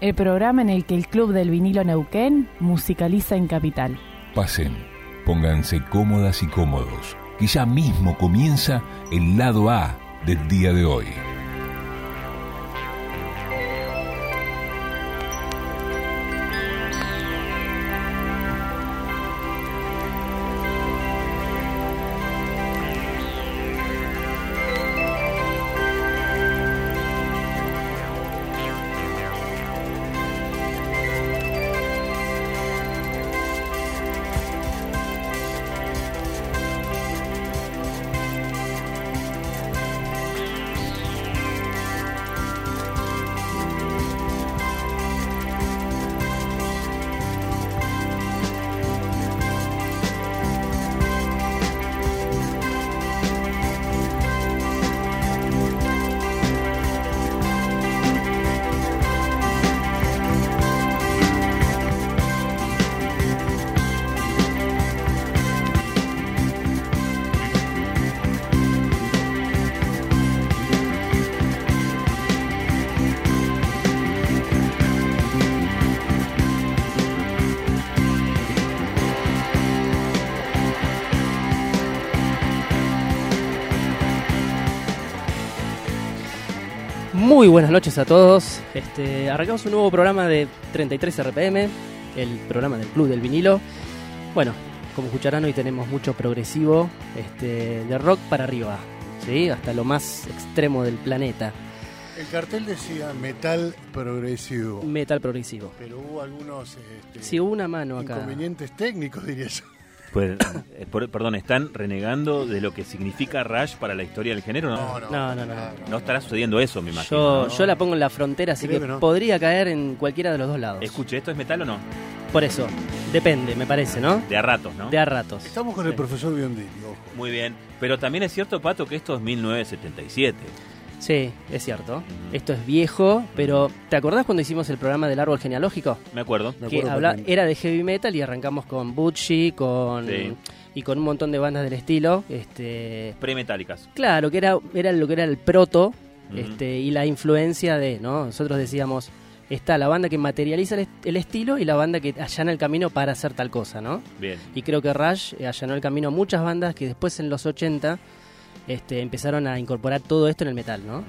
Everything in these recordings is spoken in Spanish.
El programa en el que el Club del Vinilo Neuquén musicaliza en Capital. Pasen, pónganse cómodas y cómodos, que ya mismo comienza el lado A del día de hoy. Muy buenas noches a todos. Este, arrancamos un nuevo programa de 33 RPM, el programa del Club del Vinilo. Bueno, como escucharán hoy tenemos mucho progresivo, este, de rock para arriba, ¿sí? hasta lo más extremo del planeta. El cartel decía metal progresivo. Metal progresivo. Pero hubo algunos este, Sí, hubo una mano acá. inconvenientes técnicos, diría yo. Pues, eh, por- perdón, ¿están renegando de lo que significa Rush para la historia del género? No, No, no, no. No estará sucediendo eso, me imagino. Yo, ¿no? yo la pongo en la frontera, así Créeme, que ¿no? podría caer en cualquiera de los dos lados. Escuche, ¿esto es metal o no? Por eso, depende, me parece, ¿no? De a ratos, ¿no? De a ratos. Estamos con el profesor Biondelli, ojo. Muy bien. Pero también es cierto, Pato, que esto es 1977. Sí, es cierto. Esto es viejo, pero ¿te acordás cuando hicimos el programa del árbol genealógico? Me acuerdo. Me que acuerdo habla- era de heavy metal y arrancamos con Butchie, con Sí. y con un montón de bandas del estilo. Este, Premetálicas. claro, que era, era lo que era el proto este, y la influencia de, ¿no? Nosotros decíamos, está la banda que materializa el, est- el estilo y la banda que allana el camino para hacer tal cosa, ¿no? Bien. Y creo que Rush eh, allanó el camino a muchas bandas que después en los 80 este, empezaron a incorporar todo esto en el metal, ¿no?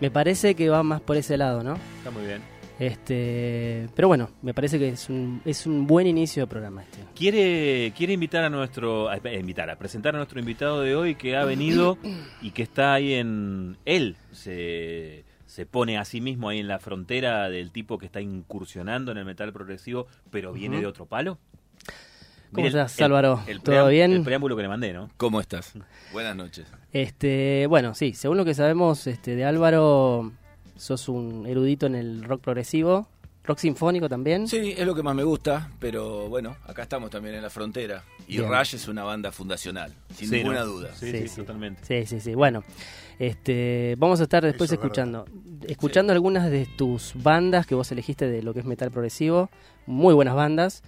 Me parece que va más por ese lado, ¿no? Está muy bien. Este, pero bueno, me parece que es un, es un buen inicio de programa este. ¿Quiere, quiere invitar a nuestro. A, eh, invitar, a presentar a nuestro invitado de hoy que ha venido y que está ahí en. Él se, se pone a sí mismo ahí en la frontera del tipo que está incursionando en el metal progresivo, pero viene de otro palo. ¿Cómo estás, Álvaro? el ¿Todo bien? El preámbulo que le mandé, ¿no? ¿Cómo estás? Buenas noches. Este, bueno, sí, según lo que sabemos este, de Álvaro, sos un erudito en el rock progresivo, rock sinfónico también. Sí, es lo que más me gusta, pero bueno, acá estamos también en la frontera. Y Bien. Rush es una banda fundacional, sin Sí, ninguna ¿no? duda. Sí, sí, totalmente. Sí, sí, sí. Bueno, este, vamos a estar después Eso escuchando, escuchando algunas de tus bandas que vos elegiste de lo que es metal progresivo, muy buenas bandas.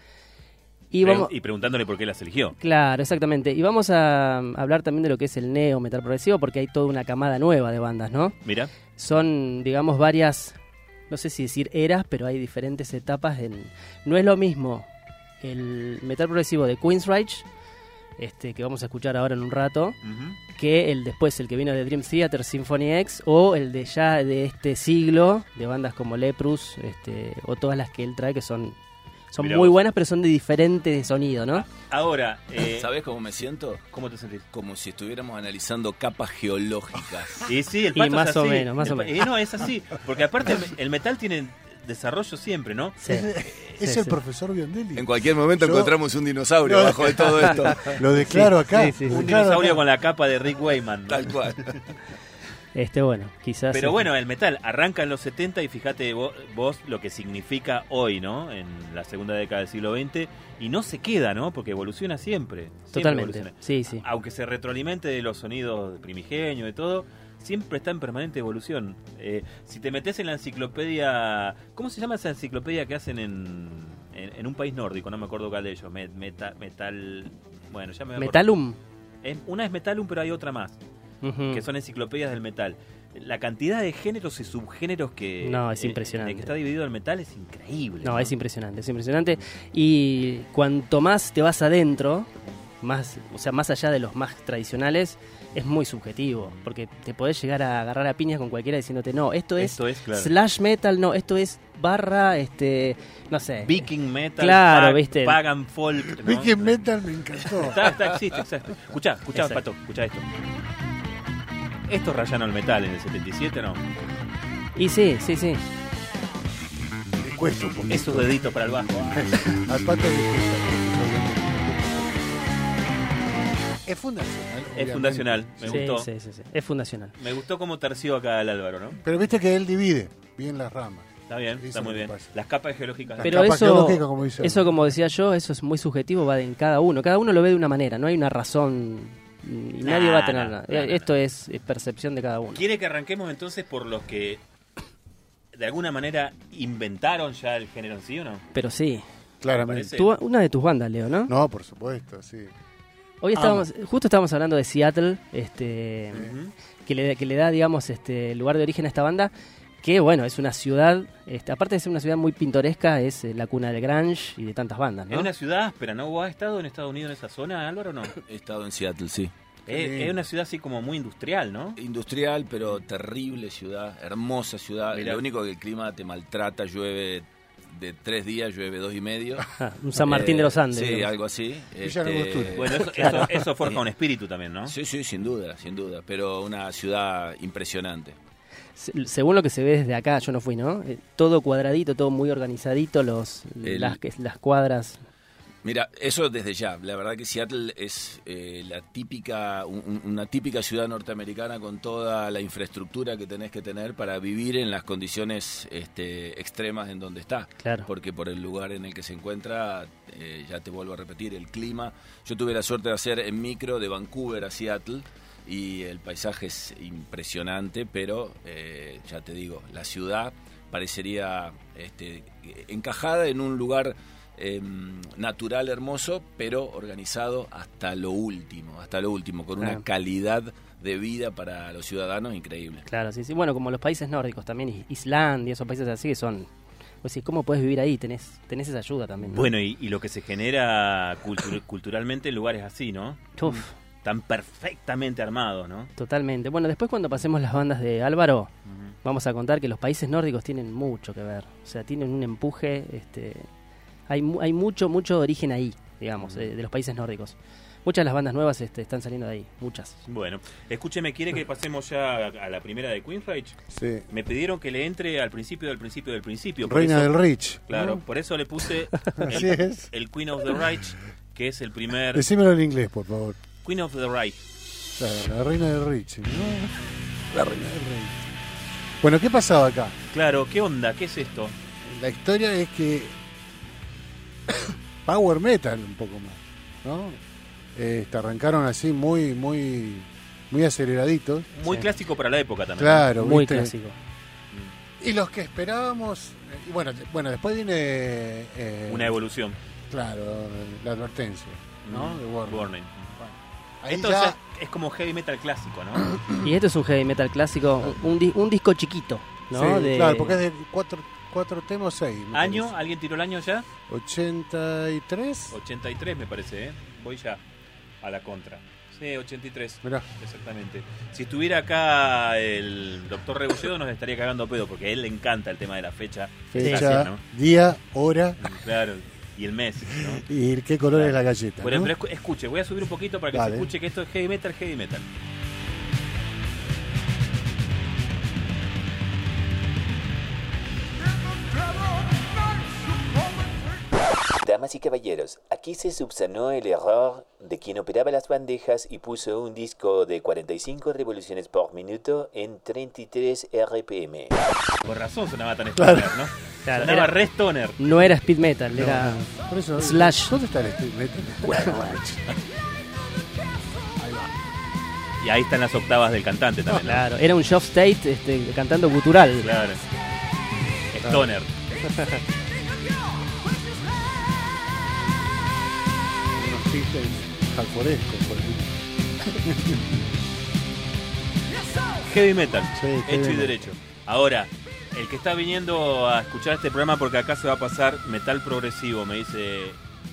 Y Pre- vamos, y preguntándole por qué las eligió. Claro, exactamente. Y vamos a um, hablar también de lo que es el neo metal progresivo, porque hay toda una camada nueva de bandas, ¿no? Mira, Son, digamos, varias, no sé si decir eras, pero hay diferentes etapas. En, no es lo mismo el metal progresivo de Queensryche, este, que vamos a escuchar ahora en un rato, que el después, el que vino de Dream Theater, Symphony X, o el de ya de este siglo, de bandas como Leprus, este, o todas las que él trae, que son, son Mirá muy vos. buenas, pero son de diferente sonido, ¿no? ahora, eh, ¿Sabés cómo me siento? ¿cómo te sentís? Como si estuviéramos analizando capas geológicas. Y sí, el Y más es o menos, más o El menos. y no, es así. Porque aparte el, metal tiene desarrollo siempre, ¿no? Sí. Es Sí, el sí. profesor Biondelli. En cualquier momento Yo- encontramos un dinosaurio No. bajo de todo esto. Lo declaro acá. sí, sí, sí. Un dinosaurio acá. con la capa de Rick Wayman. ¿no? Tal cual. Este, bueno, quizás. Pero bueno, el metal arranca en los 70 y fíjate vo- vos, lo que significa hoy, ¿no? En la segunda década del siglo XX y no se queda, ¿no? Porque evoluciona siempre. siempre Totalmente. evoluciona. Sí, sí. Aunque se retroalimente de los sonidos primigenios, de todo, siempre está en permanente evolución. Eh, si te metes en la enciclopedia, ¿cómo se llama esa enciclopedia que hacen en, en, en un país nórdico? No me acuerdo cuál de ellos. Met- meta- metal, bueno, ya me. Metalum. Es- una es Metalum, pero hay otra más Que son enciclopedias del metal. La cantidad de géneros y subgéneros que, No, es eh, impresionante. que está dividido el metal es increíble. No, es impresionante, es impresionante. Y cuanto más te vas adentro, más, o sea, más allá de los más tradicionales, es muy subjetivo. Porque te podés llegar a agarrar a piñas con cualquiera diciéndote, no, esto es Esto es, claro. slash metal, no, esto es barra, este, no sé. Viking metal, Claro, pag- ¿viste? pagan folk. ¿no? Viking Metal me encantó. Está, está, existe, exacto. Escuchá, escuchá, Exacto. Pato, escuchá esto. Esto rayaron el metal en el 77, ¿no? Y sí, sí, sí. Cuesta un poquito. Esos deditos para el bajo. Al pato le cuesta. Es fundacional. Es fundacional, me Sí, gustó. sí, sí, sí. Es fundacional. Me gustó cómo terció acá el Álvaro, ¿no? Pero viste que él divide bien las ramas. Está bien, está es muy bien. pasa. Las capas geológicas. Las Pero capa eso, geológica, como dice eso, como decía yo, eso es muy subjetivo, va en cada uno. Cada uno lo ve de una manera, no hay una razón y nadie va a tener nah, nada. nah, nah, Esto es, es percepción de cada uno. ¿Quiere que arranquemos entonces por los que de alguna manera inventaron ya el género en sí o no? Pero sí. Claramente. Tú, una de tus bandas, Leo, ¿no? No, por supuesto, sí. Hoy estábamos, justo estábamos hablando de Seattle, este, que, le, que le da, digamos, este lugar de origen a esta banda, que bueno, es una ciudad, este, aparte de ser una ciudad muy pintoresca, es eh, la cuna del grunge y de tantas bandas, Es ¿no? una ciudad áspera, ¿no? ¿Vos has estado en Estados Unidos en esa zona, Álvaro, o no? He estado en Seattle, sí. Es, es una ciudad así como muy industrial, ¿no? Industrial, pero terrible ciudad, hermosa ciudad. Mirá. Lo único que el clima te maltrata, llueve de tres días, llueve dos y medio. Un San Martín de los Eh, Andes. Sí, digamos. algo así. Villa Langostura. Bueno, eso, eso, eso forja un espíritu también, ¿no? Sí, sí, sin duda, sin duda. Pero una ciudad impresionante. Se- Según lo que se ve desde acá, yo no fui, ¿no? Eh, todo cuadradito, todo muy organizadito, los, El- las, que- las cuadras. Mira, eso desde ya. La verdad que Seattle es eh, la típica, un- una típica ciudad norteamericana con toda la infraestructura que tenés que tener para vivir en las condiciones este, extremas en donde está. Claro. Porque por el lugar en el que se encuentra, eh, ya te vuelvo a repetir, el clima. Yo tuve la suerte de hacer en micro de Vancouver a Seattle y el paisaje es impresionante, pero eh, ya te digo, la ciudad parecería este, encajada en un lugar eh, natural hermoso, pero organizado hasta lo último, hasta lo último, con una calidad de vida para los ciudadanos increíble. Claro, sí, sí. Bueno, como los países nórdicos también, Is- Islandia, esos países así que son. Pues sí, ¿cómo puedes vivir ahí? Tenés, tenés esa ayuda también. ¿no? Bueno, y, y lo que se genera cultu- culturalmente en lugares así, ¿no? Uf, Tan perfectamente armados, ¿no? totalmente. Bueno, después cuando pasemos las bandas de Álvaro, vamos a contar que los países nórdicos tienen mucho que ver. O sea, tienen un empuje. Este, hay, mu- hay mucho, mucho origen ahí, digamos, eh, de los países nórdicos. Muchas de las bandas nuevas este, están saliendo de ahí, muchas. Bueno, escúcheme, ¿quiere que pasemos ya a, a la primera de Queenrage? Sí. Me pidieron que le entre al principio del principio del principio. Reina eso- del Rich. Claro, ¿no? por eso le puse Así el, es. el Queen of the Reich, que es el primer... Decímelo en inglés, por favor. Queen of the Reich. Claro, la reina del Rich. ¿no? La reina del Rich. Bueno, ¿qué pasaba acá? Claro, ¿qué onda? ¿Qué es esto? La historia es que power metal un poco más, ¿no? Este, arrancaron así muy, muy, muy aceleraditos. Muy Sí. clásico para la época también. Claro, Muy ¿viste? clásico. Y los que esperábamos, eh, bueno, bueno, después viene, eh, Una evolución. claro, la advertencia, ¿no? De Warner. Warning. Ahí Esto ya- ya es como heavy metal clásico, ¿no? Y esto es un heavy metal clásico, un, di- un disco chiquito, ¿no? sí, De- claro, porque es de cuatro, cuatro temas, seis. ¿Año? parece. ¿Alguien tiró el año ya? 83. 83 me parece, ¿eh? Voy ya a la contra. Sí, 83. Mirá, Exactamente. Si estuviera acá el doctor Rebolledo nos estaría cagando a pedo porque a él le encanta el tema de la fecha. Fecha, ¿no? día, hora Claro. Y el mes, ¿no? y qué color es la galleta. Bueno, ¿no? pero escu- escuche, voy a subir un poquito para que Dale. se escuche que esto es heavy metal, heavy metal. Damas y caballeros, aquí se subsanó el error de quien operaba las bandejas y puso un disco de 45 revoluciones por minuto en 33 RPM. Por razón sonaba tan stoner, ¿no? Claro, sonaba era- re stoner. No era speed metal, era Por eso, Slash. ¿Dónde está el speed metal? Bueno, bueno. Y ahí están las octavas del cantante también, ¿no? Claro, era un Shop State este, cantando gutural. Claro. Stoner. Unos chistes por ejemplo. Heavy metal. Sí, heavy hecho y metal. derecho. Ahora, el que está viniendo a escuchar este programa porque acá se va a pasar metal progresivo, me dice,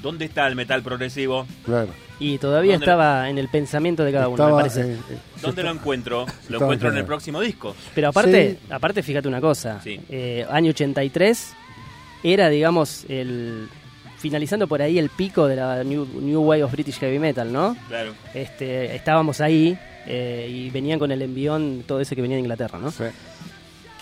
¿dónde está el metal progresivo? Claro. Y todavía ¿Dónde estaba en el pensamiento de cada uno, me parece. eh, eh, ¿Dónde lo encuentro? Lo encuentro en el próximo disco. Pero aparte, Sí. aparte fíjate una cosa. Sí. Eh, año 83 era, digamos, el finalizando por ahí el pico de la New, New Wave of British Heavy Metal, ¿no? Claro. Este, estábamos ahí eh, y venían con el envión todo ese que venía de Inglaterra, ¿no? sí.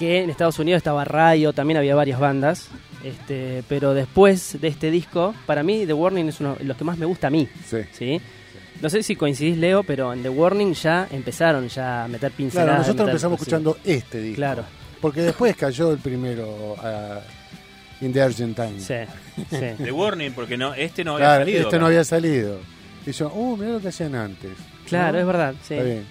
Que en Estados Unidos estaba Rayo, también había varias bandas, este, pero después de este disco, para mí The Warning es uno de los que más me gusta a mí, Sí. ¿sí? No sé si coincidís, Leo, pero en The Warning ya empezaron ya a meter pinceladas. Claro, nosotros meter empezamos escuchando este disco. Claro, Porque después cayó el primero a In the Argentine. sí, sí. The Warning, porque no, este no había Claro, salido. este no había salido. Y yo, uh, mirá lo que hacían antes. Claro, ¿No? es verdad, sí. Está bien.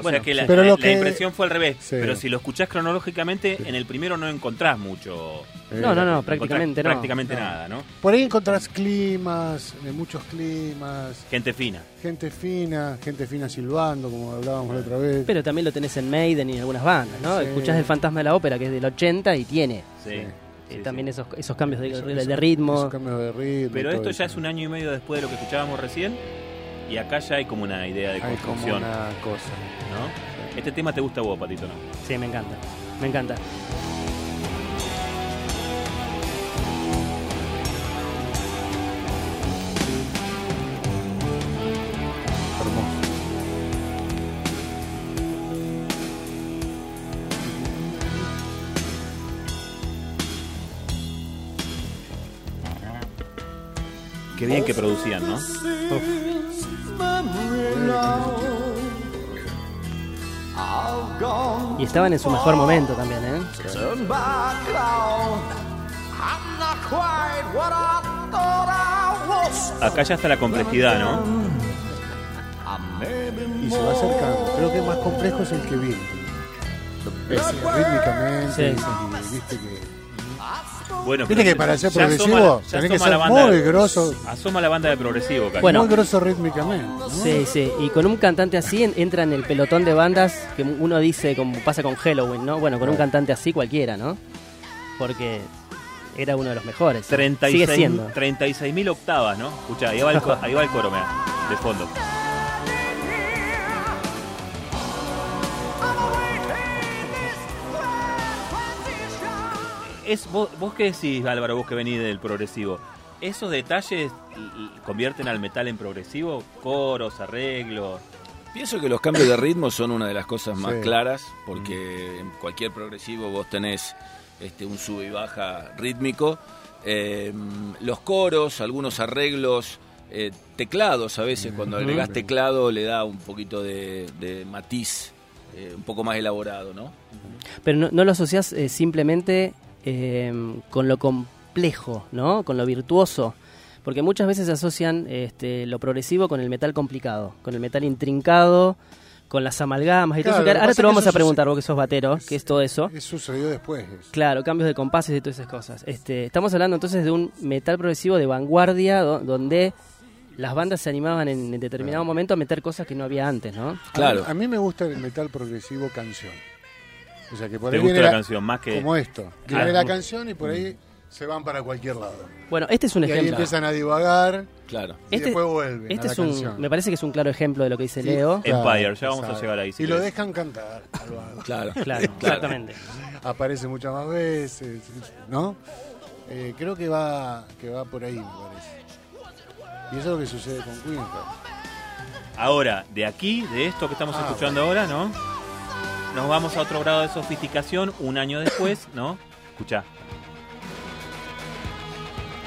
O Bueno, sea que la, Pero la- lo la que- impresión fue al revés. Sí. Pero si lo escuchás cronológicamente, en el primero no encontrás mucho. Eh, No, no, no, prácticamente no. Prácticamente No. nada, ¿no? Por ahí encontrás climas, de muchos climas, Gente fina. gente fina, gente fina silbando, como hablábamos la otra vez. Pero también lo tenés en Maiden y en algunas bandas, ¿no? Sí. Escuchás El Fantasma de la Ópera, que es del 80 y tiene Sí. Sí. eh, Sí, también sí. Esos, esos cambios de, ritmo. esos cambios de ritmo. Pero esto ya eso. es un año y medio después de lo que escuchábamos recién. Y acá ya hay como una idea de Hay como construcción. una cosa. ¿no? Este tema te gusta a vos, Patito, ¿no? Sí, me encanta, me encanta. Hermoso. Qué bien que producían, ¿no? Y estaban en su mejor momento también, ¿eh? Acá ya está la complejidad, ¿no? Y se va acercando. Creo que más complejo es el que viene. Es, rítmicamente. Sí, y- sí. y viste que. Bueno, Viste pero que para ser asoma progresivo tenés que asoma ser muy de- grosso. Asoma la banda de progresivo. Bueno. Muy grosso rítmicamente. ¿no? Sí, sí. Y con un cantante así en- entra en el pelotón de bandas que uno dice, como pasa con Halloween, ¿no? Bueno, con un cantante así cualquiera, ¿no? Porque era uno de los mejores. Sigue 36 siendo. 36.000 octavas, ¿no? Escuchá, ahí va el, ahí va el coro, mirá, de fondo. Es, vos, vos qué decís, Álvaro, vos que venís del progresivo. ¿Esos detalles convierten al metal en progresivo? Coros, arreglos. Pienso que los cambios de ritmo son una de las cosas más Sí. claras, porque en cualquier progresivo vos tenés este, un sube y baja rítmico. Eh, los coros, algunos arreglos, eh, teclados a veces, cuando agregás teclado le da un poquito de, de matiz, eh, un poco más elaborado, ¿no? Pero no, no lo asocias eh, simplemente eh, con lo complejo, ¿no? Con lo virtuoso. Porque muchas veces asocian este, lo progresivo con el metal complicado, con el metal intrincado, con las amalgamas y todo eso. que que Ahora te lo es que vamos a preguntar, vos que sos batero, ¿qué es todo eso? Eso sucedió después. eso. Claro, cambios de compases y todas esas cosas. Este, estamos hablando entonces de un metal progresivo de vanguardia do- donde las bandas se animaban en, en determinado momento a meter cosas que no había antes, ¿no? Claro. A mí, a mí me gusta el metal progresivo canción. O sea que por ¿Te ahí gusta viene la la- canción más que...? como esto. Claro. Viene la canción y por ahí se van para cualquier lado. Bueno, este es un y ahí ejemplo. empiezan a divagar Claro. y Este- después vuelven Este a la es un, canción. me parece que es un claro ejemplo de lo que dice Sí. Leo. Empire, ya vamos a llegar ahí, si y lo querés. dejan cantar. Claro. Claro, exactamente. Aparece muchas más veces, ¿no? Eh, creo que va, que va por ahí, me parece. Y eso es lo que sucede con Queen. Ahora, de aquí, de esto que estamos Ah, escuchando ahora, ¿no? Nos vamos a otro grado de sofisticación un año después, ¿no? Escuchá.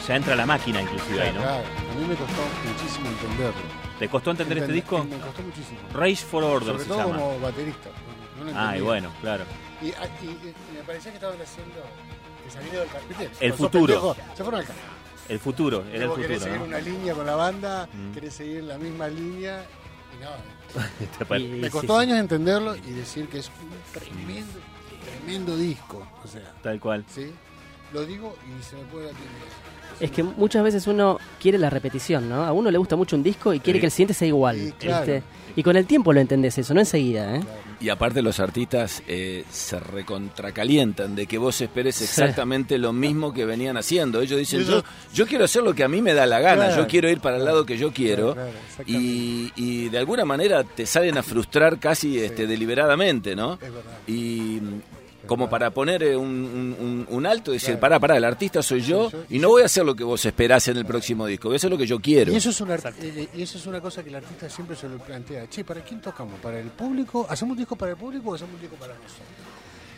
Ya entra la máquina inclusive ahí, ¿no? Claro, a mí me costó muchísimo entenderlo. ¿Te costó entender este Entender- disco? Me costó muchísimo. Rage for Order Sobre se todo llama. como baterista. No, no lo Ah, y bueno, claro. Y, ah, y- y- me parecía que estaban haciendo. que salieron del carpete. El futuro. Se fueron al. El futuro, era el Vos querés futuro, seguir ¿no? una línea con la banda, Mm. querés seguir la misma línea. Y no, Y- me costó sí. años entenderlo y decir que es un tremendo, tremendo disco. O sea, Tal cual. ¿sí? Lo digo y se me puede la. Es que muchas veces uno quiere la repetición, ¿no? A uno le gusta mucho un disco y quiere Sí. que el siguiente sea igual. Sí, claro. ¿viste? Y con el tiempo lo entendés eso, no enseguida, ¿eh? Y aparte los artistas eh, se recontracalientan de que vos esperes Sí. exactamente lo mismo que venían haciendo. Ellos dicen, yo, yo quiero hacer lo que a mí me da la gana, Claro. yo quiero ir para el lado que yo quiero. Claro, claro, exactamente. y, y de alguna manera te salen a frustrar casi este, deliberadamente, ¿no? Es verdad. Y como para poner eh, un, un- un- un alto y decir, pará, pará, el artista soy yo y no voy a hacer lo que vos esperás en el próximo disco, voy a hacer lo que yo quiero. Y eso, es una, eh, y eso es una cosa que el artista siempre se lo plantea. Che, ¿para quién tocamos? ¿Para el público? ¿Hacemos un disco para el público o hacemos un disco para nosotros?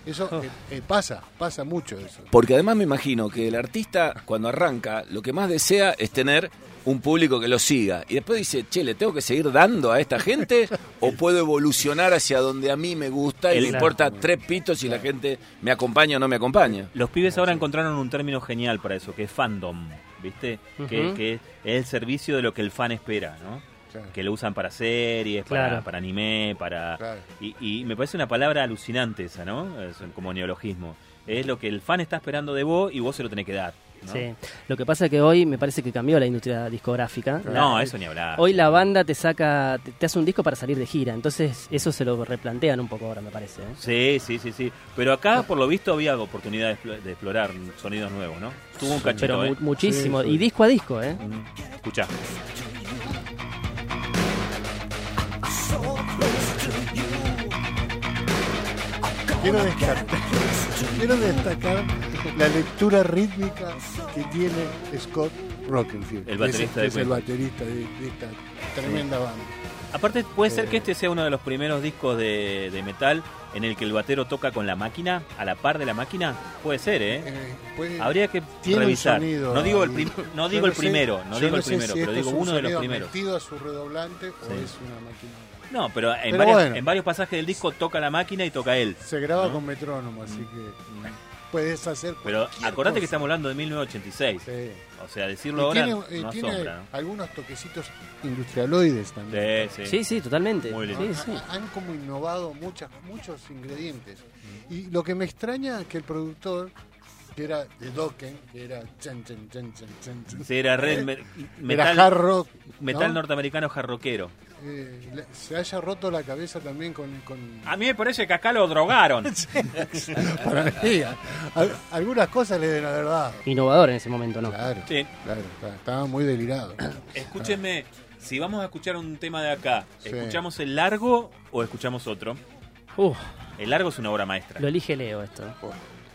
Eso Oh. eh, eh, pasa, pasa mucho eso. Porque además me imagino que el artista cuando arranca lo que más desea es tener un público que lo siga. Y después dice, che, ¿le tengo que seguir dando a esta gente? ¿O puedo evolucionar hacia donde a mí me gusta y me importa tres pitos si la gente me acompaña o no me acompaña? Los pibes ahora encontraron un término genial para eso, que es fandom, ¿viste? que, es el servicio de lo que el fan espera, ¿no? Claro. Que lo usan para series, para, Claro. para anime, para... Claro. Y, y me parece una palabra alucinante esa, ¿no? Es como neologismo. Es lo que el fan está esperando de vos y vos se lo tenés que dar. ¿No? Sí. Lo que pasa es que hoy me parece que cambió la industria discográfica. No, La- eso ni hablar. Hoy la banda te saca, te, te hace un disco para salir de gira, entonces eso se lo replantean un poco ahora, me parece. ¿eh? Sí, sí, sí, sí. Pero acá, por lo visto, había oportunidad de, explo- de explorar sonidos nuevos, ¿no? Tuvo un cachito, Pero ¿eh? mu- muchísimo, Sí, sí. y disco a disco, ¿eh? Escuchá. Quiero destacar, quiero destacar la lectura rítmica que tiene Scott Rockenfield. El es- baterista que de es el baterista de, de esta tremenda banda. Aparte, puede ser que este sea uno de los primeros discos de, de metal en el que el batero toca con la máquina, a la par de la máquina. Puede ser, ¿eh? Eh, puede- Habría que revisar. sonido. no digo el, prim- no digo el sé- primero, no digo el primero, si pero digo es un uno de los primeros. metido a su redoblante Sí. o es una máquina? No, pero en, Pero varias- bueno. en varios pasajes del disco toca la máquina y toca él. Se graba ¿No? con metrónomo, así que puedes hacer. Pero acordate que estamos hablando de 1986. Sí. O sea, decirlo Y ahora tiene, eh, no tiene asombra. ¿no? algunos toquecitos industrialoides también. Sí, sí. Sí, sí, totalmente. Muy lindo. Sí, Han como innovado muchas, muchos ingredientes. Y lo que me extraña es que el productor, que era de Dokken, que era chan, chan, chan, chan, chan, Sí, era red eh, me- era metal, hard rock, metal ¿no? norteamericano jarroquero. Eh, le- se haya roto la cabeza también con... con A mí me parece que acá lo drogaron. para mí, a- a- algunas cosas le deben haber dado. Innovador en ese momento, ¿no? Claro, Sí. claro, está- estaba muy delirado. Escúchenme, si vamos a escuchar un tema de acá, Sí. ¿escuchamos el largo o escuchamos otro? Uf, El largo es una obra maestra. lo elige Leo esto.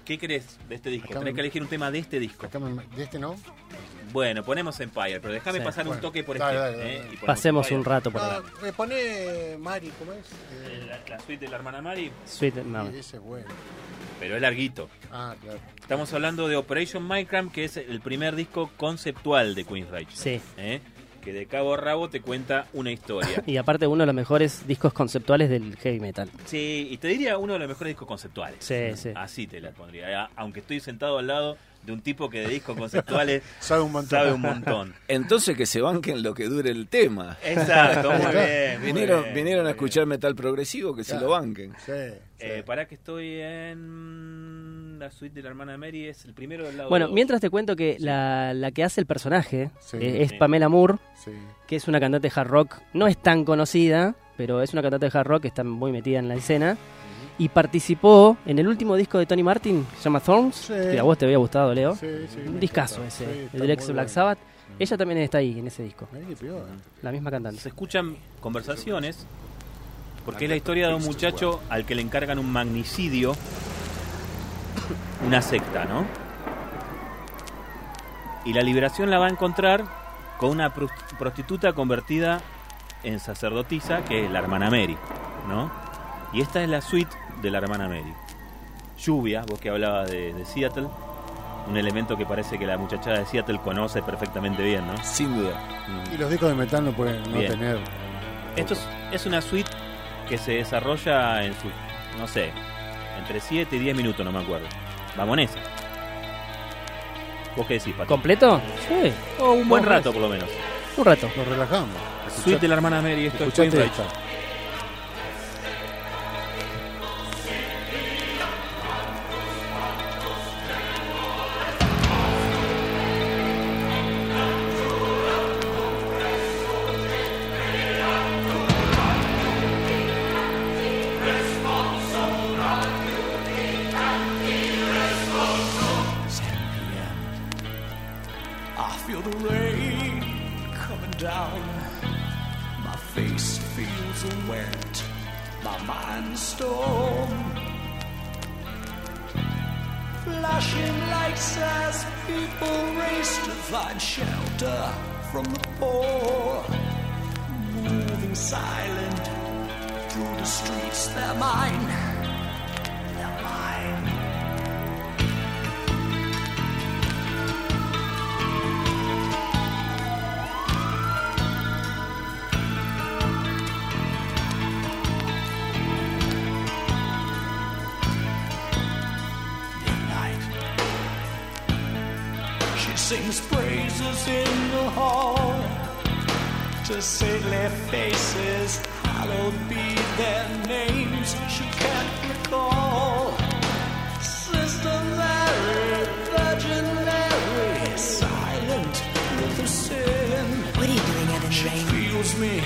¿Qué crees de este disco? Acá Tenés me- que elegir un tema de este disco. Acá me- ¿De este no? Bueno, ponemos Empire, pero déjame Sí. pasar un Bueno, toque por dale, este. dale, dale, ¿eh? dale. Y ponemos Pasemos Empire. un rato por acá. me pone Mari, ¿cómo es? Eh, La, la suite de la hermana Mari, Sweet, no. ese es bueno. pero es larguito. Ah, claro. Estamos hablando de Operation Minecraft, que es el primer disco conceptual de Queen's Rage. Sí. ¿eh? Que de cabo a rabo te cuenta una historia. Y aparte uno de los mejores discos conceptuales del heavy metal. sí, y te diría uno de los mejores discos conceptuales. Sí, sí. Así te la pondría. a- Aunque estoy sentado al lado de un tipo que de discos conceptuales Sabe un montón. sabe un montón. Entonces que se banquen lo que dure el tema. Exacto, muy bien. muy Vinieron, bien, vinieron a escuchar metal progresivo, que se Claro. lo banquen. Sí, sí. Eh, para que estoy en la suite de la hermana Mary, es el primero del lado Bueno, dos. mientras te cuento que la, la que hace el personaje Sí. eh, es. Pamela Moore, sí. que es una cantante de hard rock. No es tan conocida, pero es una cantante de hard rock que está muy metida en la escena. Y participó en el último disco de Tony Martin, que se llama Thorns, Sí. que a vos te había gustado, Leo. Sí, sí, Un discazo ese, Sí, el del ex Black bueno. Sabbath. Ella también está ahí, en ese disco. La misma cantante. se escuchan conversaciones porque es la historia de un muchacho al que le encargan un magnicidio, una secta, ¿no? Y la liberación la va a encontrar con una pros- prostituta convertida en sacerdotisa, que es la hermana Mary, ¿no? Y esta es la suite de la hermana Mary. Lluvia, vos que hablabas de, de Seattle, un elemento que parece que la muchachada de Seattle conoce perfectamente bien, ¿no? Sin duda. Y los discos de metal no pueden no Bien. tener. Esto es, es una suite que se desarrolla en su, no sé, entre 7 y 10 minutos, no me acuerdo. Vamos en esa. ¿Vos qué decís, Pato? ¿Completo? Sí. O un buen rato, por lo menos. Un rato. Nos relajamos. Suite de la hermana Mary, esto es sings praises in the hall to saintly faces, hallowed be their names. She can't recall. Sister Mary, Virgin Mary, silent with her sin. What are you doing out in the She rain? feels me.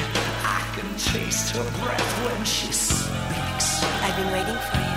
I can taste her breath when she speaks. I've been waiting for you.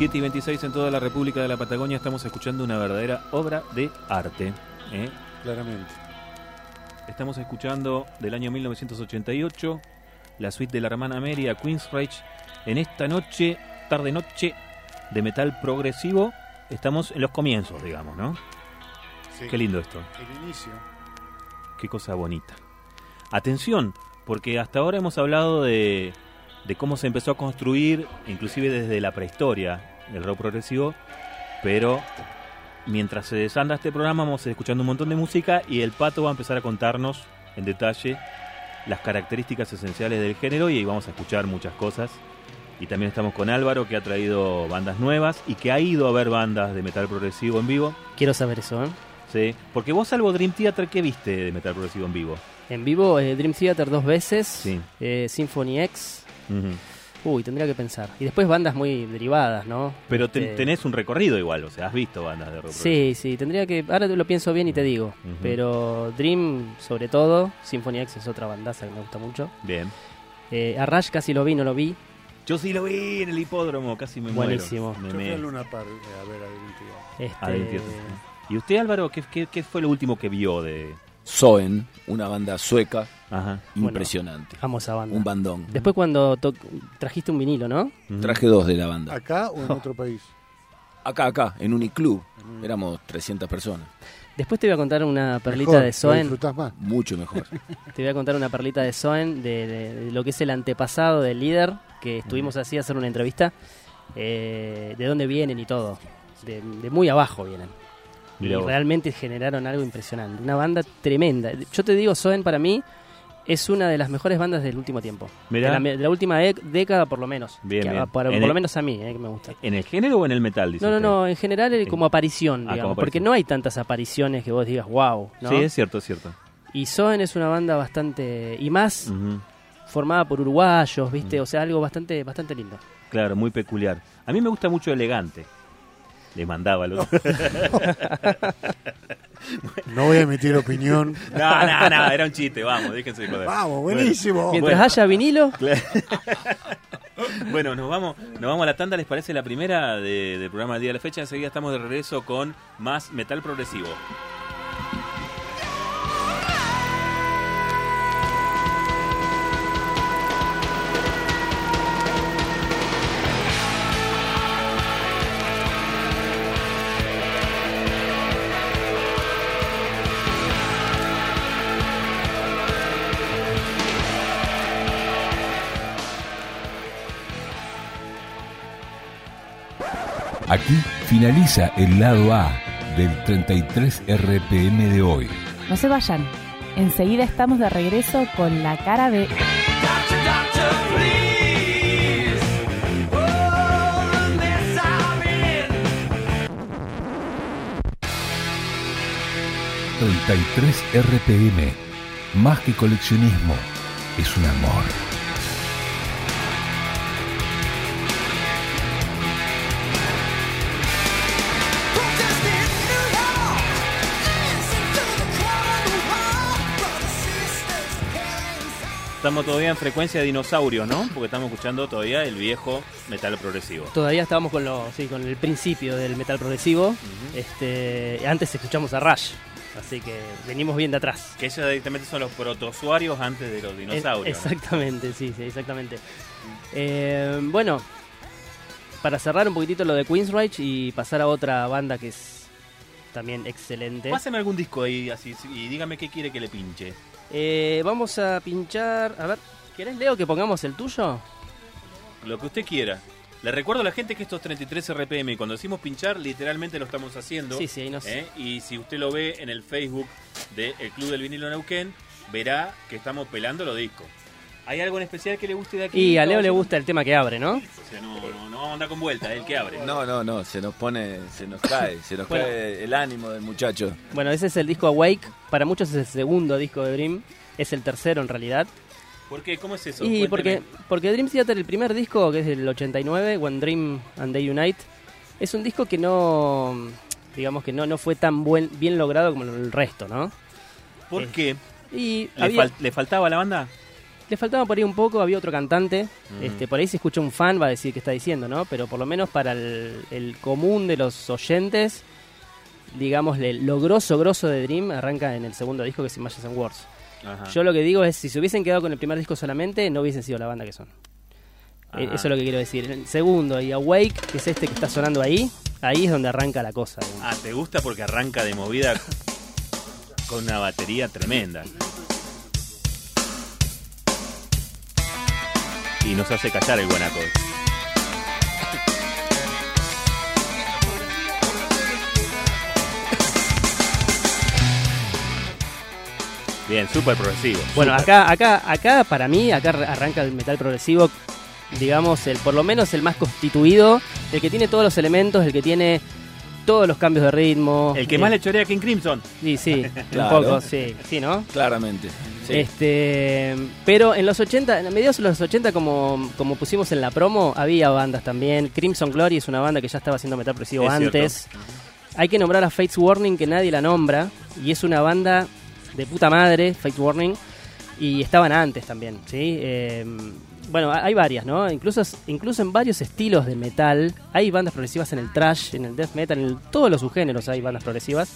7 y 26 en toda la República de la Patagonia estamos escuchando una verdadera obra de arte. ¿eh? Claramente. Estamos escuchando del año 1988 la suite de la hermana Mary a Queensrÿche. En esta noche, tarde noche de metal progresivo, estamos en los comienzos, digamos, ¿no? Sí. Qué lindo esto. El inicio. Qué cosa bonita. Atención, porque hasta ahora hemos hablado de, de cómo se empezó a construir, inclusive desde la prehistoria, el rock progresivo, pero mientras se desanda este programa vamos a ir escuchando un montón de música y el pato va a empezar a contarnos en detalle las características esenciales del género y ahí vamos a escuchar muchas cosas. Y también estamos con Álvaro que ha traído bandas nuevas y que ha ido a ver bandas de metal progresivo en vivo. Quiero saber eso, ¿eh? Sí, porque vos salvo Dream Theater, ¿qué viste de metal progresivo en vivo? En vivo, eh, Dream Theater dos veces, Sí. eh, Symphony X. Ujú. Uy, tendría que pensar. Y después bandas muy derivadas, ¿no? Pero ten- Este, tenés un recorrido igual, o sea, has visto bandas de rock Sí, sí, tendría que. Ahora lo pienso bien y te digo. Pero Dream, sobre todo. Symphony X es otra bandaza que me gusta mucho. Bien. Eh, a Rush casi lo vi, no lo vi. Yo sí lo vi en el hipódromo, casi me Buenísimo. muero. Yo Me- a Luna Park eh, a ver a Dream Theater. Este, Dream Theater, sí. ¿Y usted, Álvaro, qué, qué, qué fue lo último que vio de...? Soen, una banda sueca Ajá. Bueno. impresionante. Amo esa banda. Un bandón. Después cuando trajiste un vinilo, ¿no? Ujú. Traje dos de la banda. ¿Acá o en otro país? Acá, acá, en Uniclub. Éramos 300 personas. Después te voy a contar una perlita Mejor, de lo Soen. disfrutás más. Mucho mejor. Te voy a contar una perlita de Soen, de, de- de lo que es el antepasado del líder, que estuvimos así a hacer una entrevista, eh, de dónde vienen y todo. De, de muy abajo vienen. Y realmente generaron algo impresionante. Una banda tremenda. Yo te digo, Soen para mí es una de las mejores bandas del último tiempo. De la, de la última década por lo menos. Bien, Que, bien. Por, el- lo menos a mí, eh, que me gusta. ¿En el género o en el metal, No, no, no, en general eh, En- como aparición, Ah, digamos, como porque no hay tantas apariciones que vos digas, wow. ¿no? Sí, es cierto, es cierto. Y Soen es una banda bastante... Y más formada por uruguayos, ¿viste? O sea, algo bastante bastante lindo. Claro, muy peculiar. A mí me gusta mucho Elegante. Le mandaba al otro. No voy a emitir opinión. no, no, no, era un chiste, vamos, déjense de joder. Vamos, buenísimo. Mientras bueno. haya vinilo, Bueno, nos vamos, nos vamos a la tanda, ¿les parece la primera de- del programa del día de la fecha? Enseguida estamos de regreso con más metal progresivo. Aquí finaliza el lado A del 33 RPM de hoy. No se vayan. Enseguida estamos de regreso con la cara de... Doctor, doctor, please. Oh, the mess I'm in. 33 RPM. Más que coleccionismo, es un amor. Estamos todavía en frecuencia de dinosaurios, ¿no? Porque estamos escuchando todavía el viejo metal progresivo. todavía estábamos con lo, sí, con el principio del metal progresivo. Este, antes escuchamos a Rush, así que venimos bien de atrás. Que ellos directamente son los protozoarios antes de los dinosaurios. Exactamente, sí, sí, exactamente. Eh, bueno, para cerrar un poquitito lo de Queensrÿche y pasar a otra banda que es también excelente. Páseme algún disco ahí así y dígame qué quiere que le pinche. Eh, vamos a pinchar. A ver, ¿querés, Leo, que pongamos el tuyo? Lo que usted quiera. Le recuerdo a la gente que estos 33 RPM, cuando decimos pinchar, literalmente lo estamos haciendo. Sí, sí, ahí nos. ¿eh? Y si usted lo ve en el Facebook del Club del Vinilo Neuquén, verá que estamos pelando los discos. ¿Hay algo en especial que le guste de aquí? Y a Leo le gusta el tema que abre, ¿no? O sea, no, no, no vamos a andar con vuelta, es el que abre. No, no, no, se nos pone, se nos cae, se nos Bueno. cae el ánimo del muchacho. Bueno, ese es el disco Awake. Para muchos es el segundo disco de Dream. Es el tercero en realidad. ¿Por qué? ¿Cómo es eso? Y porque, porque Dream Theater, el primer disco, que es del 89, When Dream and They Unite, es un disco que no, digamos que no, no fue tan buen, bien logrado como el resto, ¿no? ¿Por eh, qué? Y ¿Le, había- fal- le faltaba a la banda? Le faltaba por ahí un poco, había otro cantante, Mm. este, por ahí si escucha un fan va a decir qué está diciendo, ¿no? Pero por lo menos para el, el común de los oyentes, digamos, lo grosso, grosso de Dream arranca en el segundo disco que es Images and Words. Ajá. Yo lo que digo es, si se hubiesen quedado con el primer disco solamente, no hubiesen sido la banda que son. Eh, Ajá. Eso es lo que quiero decir. El segundo y Awake, que es este que está sonando ahí, ahí es donde arranca la cosa. digamos. Ah, ¿te gusta porque arranca de movida con una batería tremenda? Y nos hace callar el guanaco. Bien, súper progresivo. Bueno, acá, acá, acá para mí, acá ar- arranca el metal progresivo, digamos, el por lo menos el más constituido, el que tiene todos los elementos, el que tiene todos los cambios de ritmo. El que eh, más le chorea a King Crimson. Sí, sí, Claro. un poco, sí, sí, ¿no? Claramente. sí. Este, pero en los 80, en mediados de los 80, como, como pusimos en la promo, había bandas también. Crimson Glory es una banda que ya estaba haciendo metal progresivo Es cierto. antes. Hay que nombrar a Fates Warning, que nadie la nombra, y es una banda de puta madre, Fates Warning, y estaban antes también, ¿sí? Eh, bueno, hay varias, ¿no? Incluso, incluso en varios estilos de metal, hay bandas progresivas en el trash, en el death metal, en todos los subgéneros hay bandas progresivas.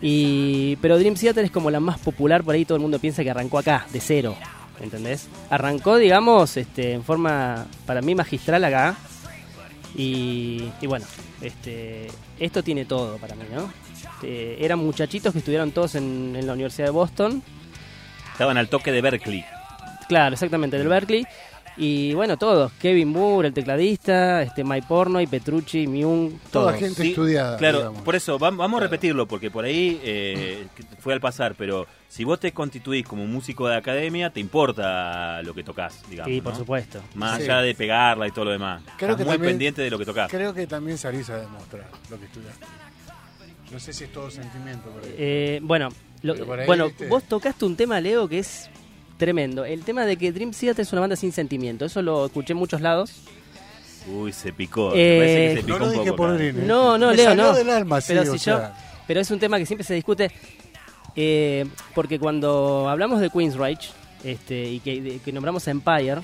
Y, pero Dream Theater es como la más popular, por ahí todo el mundo piensa que arrancó acá, de cero, ¿entendés? Arrancó, digamos, este, en forma, para mí, magistral acá. Y, bueno, este, esto tiene todo para mí, ¿no? Eh, eran muchachitos que estudiaron todos en la Universidad de Boston. Estaban al toque de Berkeley. Claro, exactamente, del Berkeley. Y bueno, todos. Kevin Moore, el tecladista, este Mike Pornoy, Petrucci, Myung, Toda todos. gente Sí, estudiada. Claro, digamos. por eso vam- vamos a repetirlo, porque por ahí eh, fue al pasar, pero si vos te constituís como músico de academia, te importa lo que tocas, digamos. Sí, por ¿no? supuesto. Más Sí. allá de pegarla y todo lo demás. Creo Estás que muy también- pendiente de lo que tocas. Creo que también salís a demostrar lo que estudiaste. No sé si es todo sentimiento, pero Eh, bueno, lo- por ahí, bueno viste. vos tocaste un tema, Leo, que es tremendo. El tema de que Dream Theater es una banda sin sentimiento. Eso lo escuché en muchos lados. Uy, se picó. Eh, Me parece que se no picó lo un dije poco. por. Dream, ¿eh? No, no, Me Leo, salió no. del alma, sí, pero, si yo, pero es un tema que siempre se discute. eh, porque cuando hablamos de Queensryche este, y que, de- que nombramos a Empire,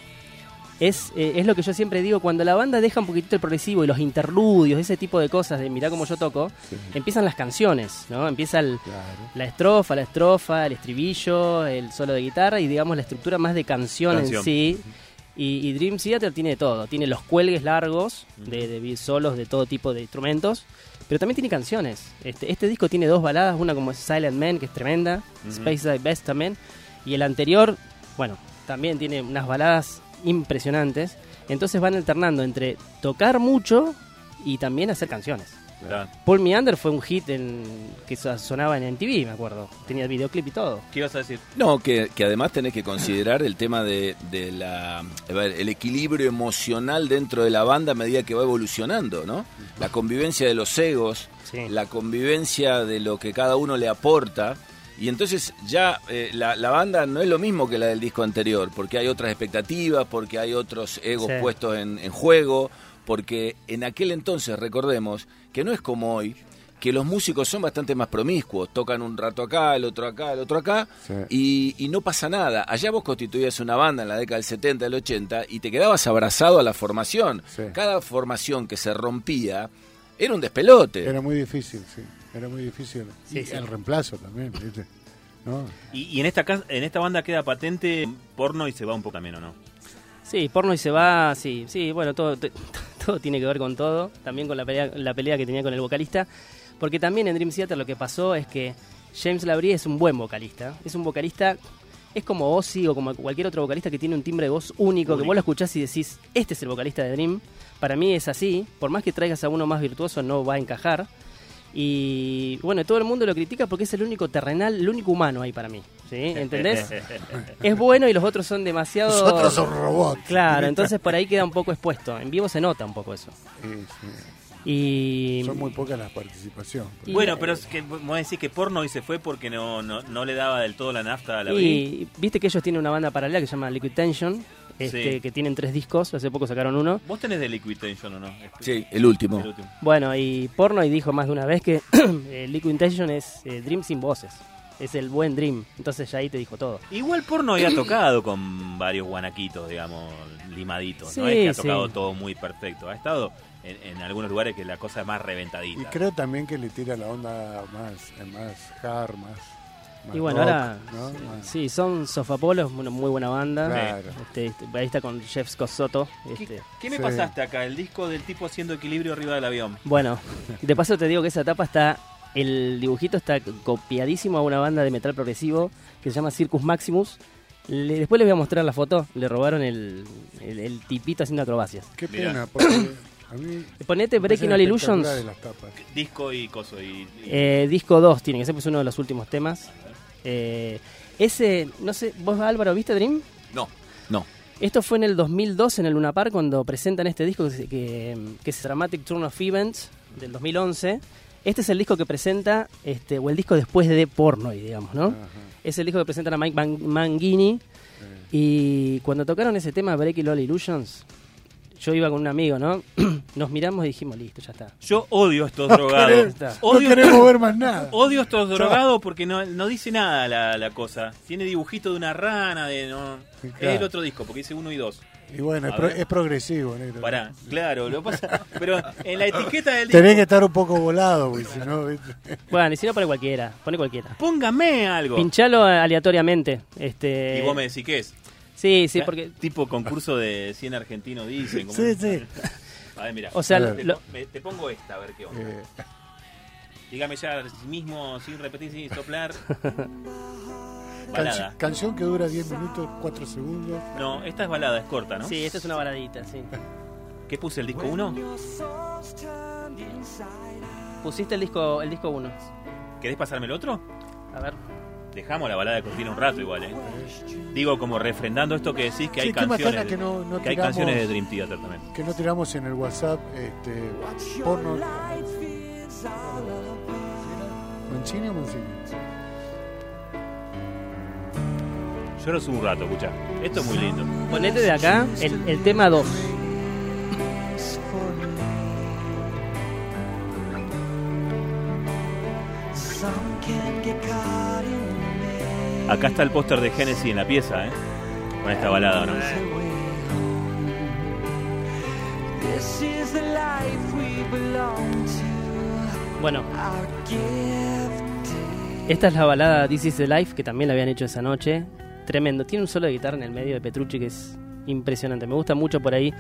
es, eh, es lo que yo siempre digo, cuando la banda deja un poquitito el progresivo y los interludios, ese tipo de cosas de mirá cómo yo toco, empiezan las canciones, ¿no? Empieza el- la estrofa, la estrofa, el estribillo, el solo de guitarra y digamos la estructura más de canción, Canción. en sí. Y, y Dream Theater tiene todo, tiene los cuelgues largos de, de solos de todo tipo de instrumentos, pero también tiene canciones. Este, este disco tiene dos baladas, una como Silent Man, que es tremenda, Space Dive Best también, y el anterior, bueno, también tiene unas baladas impresionantes. Entonces van alternando entre tocar mucho y también hacer canciones. Claro. Paul Meander fue un hit en, que so- sonaba en MTV, me acuerdo. Tenía videoclip y todo. ¿Qué ibas a decir? No, que, que además tenés que considerar el tema de, de la, el equilibrio emocional dentro de la banda a medida que va evolucionando, ¿no? La convivencia de los egos, Sí. la convivencia de lo que cada uno le aporta. Y entonces ya eh, la, la banda no es lo mismo que la del disco anterior, porque hay otras expectativas, porque hay otros egos Sí. puestos en, en juego, porque en aquel entonces, recordemos, que no es como hoy, que los músicos son bastante más promiscuos, tocan un rato acá, el otro acá, el otro acá, Sí. y, y no pasa nada. Allá vos constituías una banda en la década del 70, del 80, y te quedabas abrazado a la formación. Sí. Cada formación que se rompía era un despelote. Era muy difícil, sí. Era muy difícil. Sí, y sí. el reemplazo también, ¿viste? ¿No? Y, y en esta casa, en esta banda queda patente porno y se va un poco también, ¿o no? Sí, porno y se va, sí, sí, bueno, todo, todo tiene que ver con todo, también con la pelea, la pelea que tenía con el vocalista, porque también en Dream Theater lo que pasó es que James Labrie es un buen vocalista, es un vocalista, es como Ozzy o como cualquier otro vocalista que tiene un timbre de voz único, que Único. vos lo escuchás y decís, este es el vocalista de Dream, para mí es así, por más que traigas a uno más virtuoso no va a encajar, y bueno, todo el mundo lo critica porque es el único terrenal, el único humano ahí para mí, ¿sí? ¿Entendés? es bueno y los otros son demasiado... Nosotros son robots. Claro, entonces por ahí queda un poco expuesto. En vivo se nota un poco eso. Sí, sí. Y. Son muy pocas las participaciones. y- Bueno, pero es que vos decís que porno y se fue porque no, no, no le daba del todo la nafta a la. Y viste que ellos tienen una banda paralela que se llama Liquid Tension, este, Sí. que tienen tres discos, hace poco sacaron uno. ¿Vos tenés de Liquid Tension o no? Sí, el último. El último. Bueno, y Porno y dijo más de una vez que eh, Liquid Tension es eh, Dream sin voces. Es el buen Dream. Entonces ya ahí te dijo todo. Igual porno había tocado con varios guanaquitos, digamos, limaditos. no es que ha sí. tocado todo muy perfecto. Ha estado en, en algunos lugares que la cosa es más reventadita. Y creo también que le tira la onda más, más hard, más. Y bueno, rock, ahora. Sí, son Sofapolo, es una muy buena banda. Claro. Este, este, ahí está con Jeff Scott Soto. Este. ¿Qué me Sí. pasaste acá? El disco del tipo haciendo equilibrio arriba del avión. Bueno, de paso te digo que esa tapa está. El dibujito está copiadísimo a una banda de metal progresivo que se llama Circus Maximus. Le- después les voy a mostrar la foto. Le robaron el, el- el tipito haciendo acrobacias. Qué Mirá. pena, porque a mí. Ponete Breaking All Illusions. Disco y coso. Y, y- Eh, disco 2 tiene que ser, pues uno de los últimos temas. Eh, ese, no sé, ¿vos Álvaro viste Dream? No, no. Esto fue en el 2002 en el Luna Park cuando presentan este disco que, se- que, que es Dramatic Turn of Events del 2011. Este es el disco que presenta, este, o el disco después de Pornoy, digamos, ¿no? Ajá. Es el disco que presentan a Mike Man- Mangini. Y cuando tocaron ese tema, Breaking All Illusions, yo iba con un amigo, ¿no? Nos miramos y dijimos, listo, ya está. Yo odio estos No drogados. querés- Está. No Odio, queremos ver más nada. odio estos drogados porque no, no dice nada la, la cosa. Tiene dibujito de una rana, de no. Es el otro disco, porque dice uno y dos. Y bueno, es, A pro- es progresivo, negro. Pará, claro, lo pasa. Pero en la etiqueta del Tenés disco, que estar un poco volado, porque si no. Bueno, y si no, pone cualquiera, pone cualquiera. póngame algo. Pinchalo aleatoriamente. Este, Y vos me decís qué es. Sí, sí, porque... Tipo concurso de 100 argentinos dicen. ¿cómo Sí, sí. A ver, mira. O sea, ver. te, lo- me- te pongo esta, a ver qué onda. Eh, Dígame ya mismo, sin repetir, sin soplar. balada. canción que dura 10 minutos, 4 segundos. No, esta es balada, es corta, ¿no? Sí, esta es una baladita, sí. ¿Qué puse el disco 1? Pusiste el disco el disco 1. ¿Querés pasarme el otro? A ver. Dejamos la balada de cortina un rato igual, ¿eh? Digo, como refrendando esto que decís que hay Sí, canciones. que no- no que hay tiramos- canciones de Dream Theater también. Que no tiramos en el WhatsApp este, porno. ¿Mancini o Mancini? Yo lo subo un rato, escuchá. Esto es muy lindo. Ponete de acá el, el tema 2. Acá está el póster de Genesis en la pieza, ¿eh? Con esta balada, ¿no? Bueno. Esta es la balada This is the Life, que también la habían hecho esa noche. Tremendo. Tiene un solo de guitarra en el medio de Petrucci que es impresionante. Me gusta mucho por ahí.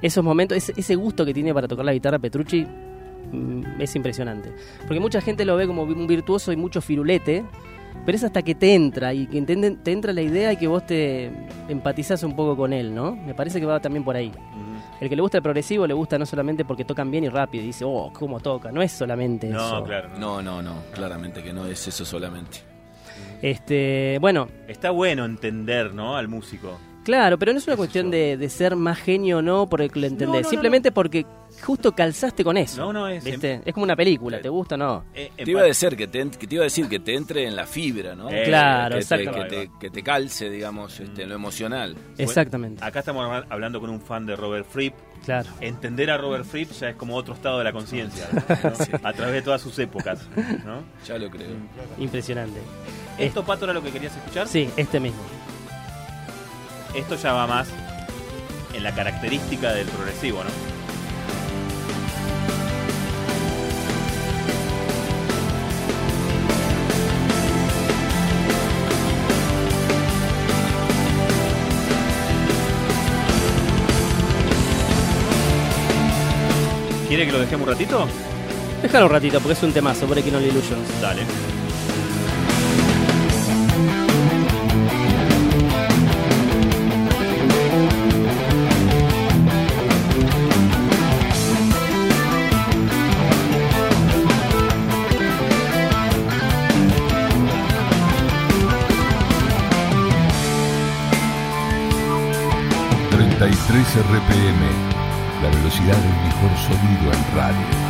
Esos momentos, ese, gusto que tiene para tocar la guitarra Petrucci mm, es impresionante. Porque mucha gente lo ve como un virtuoso y mucho firulete, pero es hasta que te entra y que entienden- te entra la idea y que vos te empatizás un poco con él, ¿no? Me parece que va también por ahí. El que le gusta el progresivo le gusta no solamente porque tocan bien y rápido y dice, oh, cómo toca, no es solamente eso. No, claro. No, no, no, claramente que no es eso solamente. Este, bueno, Está bueno entender, ¿no? Al músico. Claro, pero no es una cuestión de, de ser más genio o no por el que lo entendés, No, no, no, simplemente porque justo calzaste con eso. No, no, es. ¿Viste? Es como una película, ¿te gusta o no? eh, Te iba a decir que te, que te iba a decir que te entre en la fibra, ¿no? Eh, Claro, que te, que, exactamente. te, que te calce, digamos, este, en lo emocional. Exactamente, Acá estamos habla- hablando con un fan de Robert Fripp. claro. Entender a Robert Fripp ya es como otro estado de la conciencia, ¿no? a través de todas sus épocas. ¿no? Ya lo creo. Impresionante. ¿Esto, Pato, era lo que querías escuchar? Sí, este mismo. Esto ya va más en la característica del progresivo, ¿no? ¿Quiere que lo dejemos un ratito? Déjalo un ratito porque es un temazo, Breaking All Illusions. Dale. RPM, la velocidad del mejor sonido en radio.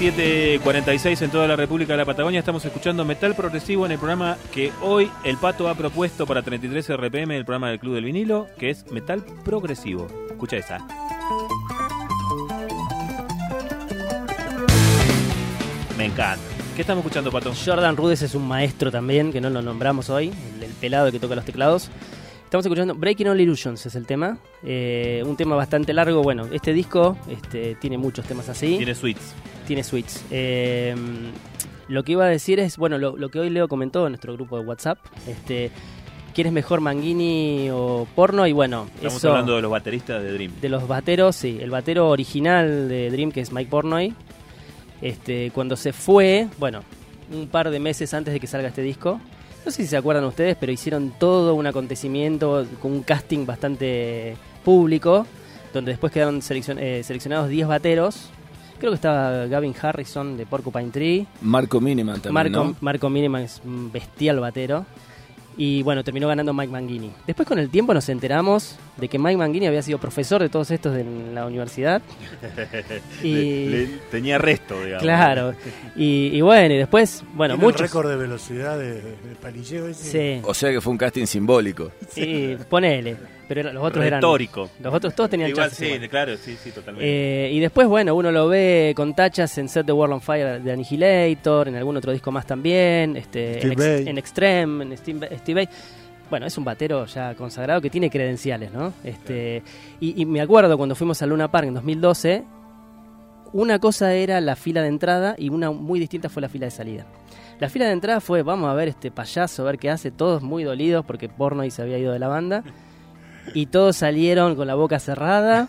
7.46 en toda la República de la Patagonia. Estamos escuchando Metal Progresivo en el programa que hoy el Pato ha propuesto para 33 RPM, el programa del Club del Vinilo, que es Metal Progresivo. Escucha esa. Me encanta. ¿Qué estamos escuchando, Pato? Jordan Rudess es un maestro también, que no lo nombramos hoy, el, el pelado que toca los teclados. Estamos escuchando Breaking All Illusions es el tema. Eh, un tema bastante largo. Bueno, este disco este, tiene muchos temas así. Tiene suites. Tiene suites. Eh, lo que iba a decir es, bueno, lo, lo que hoy Leo comentó en nuestro grupo de WhatsApp. Este, ¿Quién es mejor, Manguini o Porno? Y bueno, Estamos eso hablando de los bateristas de Dream. de los bateros, sí. El batero original de Dream, que es Mike Pornoy. Este, cuando se fue, bueno, un par de meses antes de que salga este disco. No sé si se acuerdan ustedes, pero hicieron todo un acontecimiento con un casting bastante público, donde después quedaron seleccion- eh, seleccionados 10 bateros. Creo que estaba Gavin Harrison de Porcupine Tree. Marco Miniman también, Marco, ¿no? Marco Miniman es un bestial batero. Y bueno, terminó ganando Mike Mangini. Después con el tiempo nos enteramos de que Mike Mangini había sido profesor de todos estos en la universidad. Y Le- le- tenía resto, digamos. claro. Y, y bueno, y después, bueno, un muchos. récord de velocidad de, de palilleo ese. Sí, O sea que fue un casting simbólico. sí, ponele. Pero era- los otros eran. Retórico. Los otros todos tenían Igual chances sí, igual. claro, sí, sí, totalmente. Eh, y después, bueno, uno lo ve con tachas en Set the World on Fire de Annihilator, en algún otro disco más también, este, en, Ex- en Extreme, en Steve, Steve. Bueno, es un batero ya consagrado que tiene credenciales, ¿no? Este, y, y me acuerdo cuando fuimos a Luna Park en 2012, una cosa era la fila de entrada y una muy distinta fue la fila de salida. La fila de entrada fue, vamos a ver este payaso, a ver qué hace, todos muy dolidos porque Pornoy se había ido de la banda. Y todos salieron con la boca cerrada.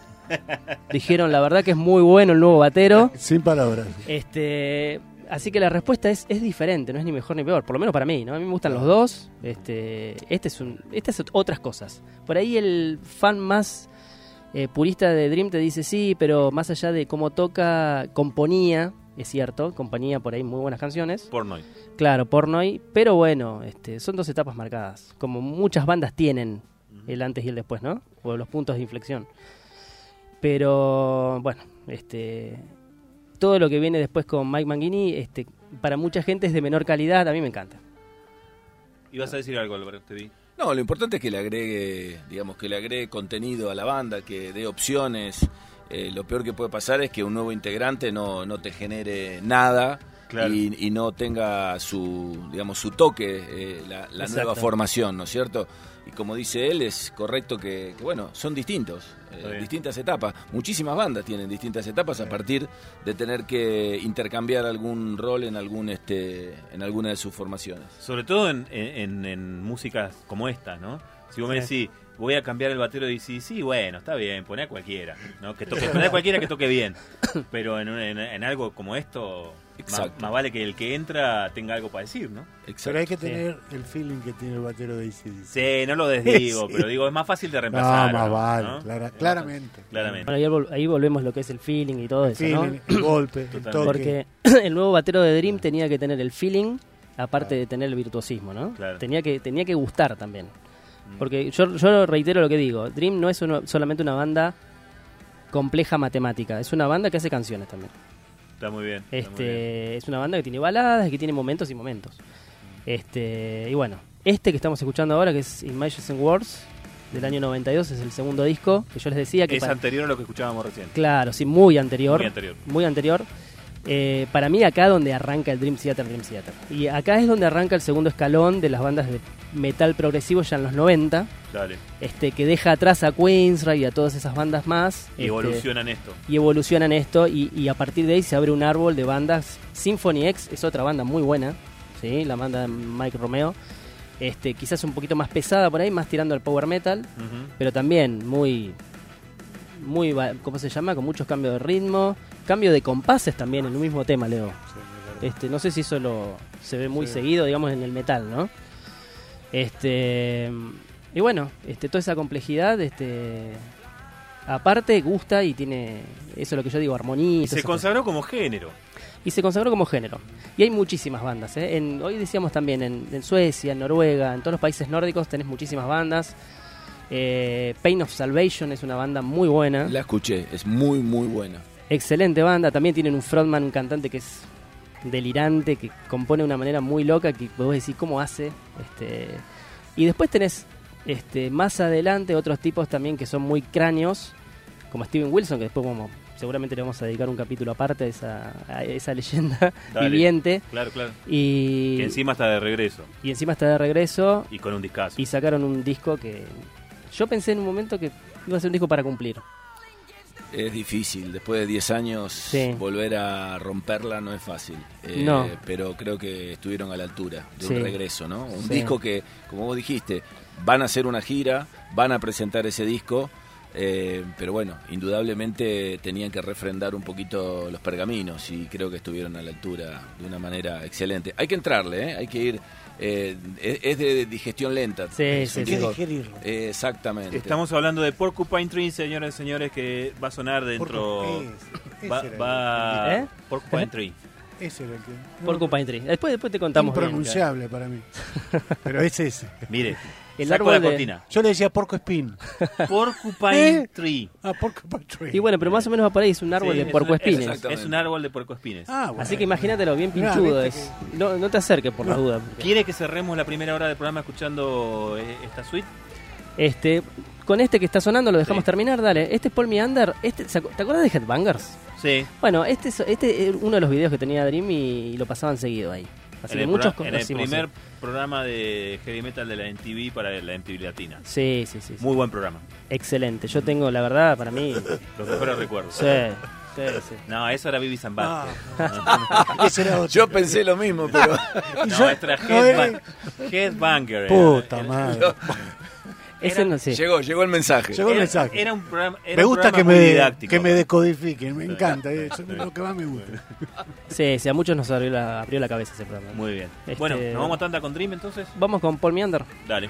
Dijeron, la verdad que es muy bueno el nuevo batero. Sin palabras. Este, así que la respuesta es, es diferente, no es ni mejor ni peor, por lo menos para mí, ¿no? A mí me gustan los dos. Este, este es un, estas es otras cosas. Por ahí el fan más eh, purista de Dream te dice sí, pero más allá de cómo toca, componía, es cierto, componía por ahí muy buenas canciones. Pornoy. Claro, Pornoy, pero bueno, este, son dos etapas marcadas, como muchas bandas tienen el antes y el después, ¿no? O los puntos de inflexión. Pero bueno, este, todo lo que viene después con Mike Mangini, este, para mucha gente es de menor calidad, a mí me encanta. Ibas a decir algo, Álvaro, te vi. No, lo importante es que le agregue, digamos, que le agregue contenido a la banda, que dé opciones. Eh, lo peor que puede pasar es que un nuevo integrante no, no te genere nada Claro. y, y no tenga su, digamos, su toque, eh, la, nueva formación, ¿no es cierto? Y como dice él, es correcto que, que, bueno, son distintos, eh, distintas etapas. Muchísimas bandas tienen distintas etapas a partir de tener que intercambiar algún rol en algún este en alguna de sus formaciones. Sobre todo en, en, en músicas como esta, ¿no? Si vos me decís, voy a cambiar el batero de sí, bueno, está bien, poné a cualquiera, ¿no? Que toque, poné a cualquiera que toque bien. Pero en, en- en algo como esto, Exacto. más vale que el que entra tenga algo para decir, ¿no? Pero hay que Sí. tener el feeling que tiene el batero de ACDC. Sí, no lo desdigo, Sí. pero digo, es más fácil de No, reemplazar. más ¿no? vale, ¿no? clara- Es más claramente. fácil, Claramente. Bueno, ahí, vol- ahí volvemos lo que es el feeling y todo El eso, ¿no? feeling, el golpe, el toque. Porque el nuevo batero de Dream tenía que tener el feeling, aparte de tener el virtuosismo, ¿no? Claro. Tenía que tenía que gustar también. Porque yo, yo reitero lo que digo, Dream no es uno- solamente una banda compleja matemática, es una banda que hace canciones también. Está muy bien. está muy bien. Este, es una banda que tiene baladas, que tiene momentos y momentos. Este, y bueno, este que estamos escuchando ahora, que es Images and Words, del año 92, es el segundo disco, que yo les decía que... Es para- anterior a lo que escuchábamos recién. Claro, sí, muy anterior. Muy anterior. Muy anterior. Eh, para mí acá donde arranca el Dream Theater, Dream Theater. Y acá es donde arranca el segundo escalón de las bandas de metal progresivo ya en los 90, Dale. este, que deja atrás a Queensrÿche y a todas esas bandas más. Y este, evolucionan esto. y evolucionan esto y, y a partir de ahí se abre un árbol de bandas. Symphony X es otra banda muy buena, ¿sí? la banda de Mike Romeo. Este, quizás un poquito más pesada por ahí, más tirando al power metal, pero también muy, muy, ¿cómo se llama? Con muchos cambios de ritmo, cambio de compases también en un mismo tema, Leo. Este, no sé si eso lo, se ve muy Sí. seguido, digamos, en el metal, ¿no? Este, y bueno, este, toda esa complejidad, este, aparte gusta y tiene, eso es lo que yo digo, armonía. y Y todas se cosas. consagró como género. Y se consagró como género. Y hay muchísimas bandas. ¿eh? En, hoy decíamos también en, en Suecia, en Noruega, en todos los países nórdicos tenés muchísimas bandas. Eh, Pain of Salvation es una banda muy buena. La escuché, es muy muy buena. Excelente banda, también tienen un frontman, un cantante que es delirante, que compone de una manera muy loca, que vos decís cómo hace. Este, y después tenés este, más adelante otros tipos también que son muy cráneos, como Steven Wilson, que después vamos, seguramente le vamos a dedicar un capítulo aparte a esa, a esa leyenda Dale. viviente. Claro, claro. Y, Que encima está de regreso. y encima está de regreso Y con un discazo. y sacaron un disco que yo pensé en un momento que iba a ser un disco para cumplir. Es difícil, después de 10 años Sí. volver a romperla no es fácil. Eh, No. Pero creo que estuvieron a la altura de Sí. un regreso, ¿no? Un Sí. disco que, como vos dijiste, van a hacer una gira, van a presentar ese disco, eh, pero bueno, indudablemente tenían que refrendar un poquito los pergaminos y creo que estuvieron a la altura de una manera excelente. Hay que entrarle, ¿eh? Hay que ir... eh, es, de digestión lenta. Sí, sí, sí. digerirlo. eh, exactamente. Estamos hablando de Porcupine Tree, señoras y señores, que va a sonar dentro. Va, va ¿Eh? Porcupine. Tree. Ese era el que. Porcupine Tree. Después, después te contamos bien. Impronunciable para mí. Pero es ese. Mire, El saco árbol la de- cortina. Yo le decía porco espín. Porcupine ¿Eh? Tree. Ah, porco tree. Y bueno, pero más o menos va por ahí, es un árbol Sí, de es un- puercoespines. Es, es un árbol de puercoespines. Ah, bueno. Así que imagínatelo, bien Mirá, pinchudo viste es. No, no te acerques por la duda. porque- ¿Quiere que cerremos la primera hora del programa escuchando eh, esta suite? Este, con este que está sonando lo dejamos Sí. terminar, dale. Este es Paul Meander. Este, ¿se acu- ¿Te acuerdas de Headbangers? Sí. Bueno, este es este es uno de los videos que tenía Dream y, lo pasaban seguido ahí. Así en que el, muchos pro- en el conocimos, primer sí. programa de heavy metal de la MTV para la MTV Latina. Sí, sí, sí. sí. Muy buen programa. Excelente. Yo tengo, la verdad, para mí. Los mejores recuerdos. Sí, sí, sí. No, eso era. Ese era otro. Yo pensé lo mismo, pero... No, era. Headba- Headbanger. Puta Era- madre. Ese no sé. Llegó, llegó el mensaje. Llegó el Era, mensaje. era un programa. era me un gusta programa que muy me, didáctico. que me decodifiquen, me encanta, eh, eso es lo que más me gusta. Sí, sí, a muchos nos abrió la, abrió la cabeza ese programa. Muy bien. Este- Bueno, ¿nos vamos a tanda con Dream entonces? Vamos con Paul Meander. Dale.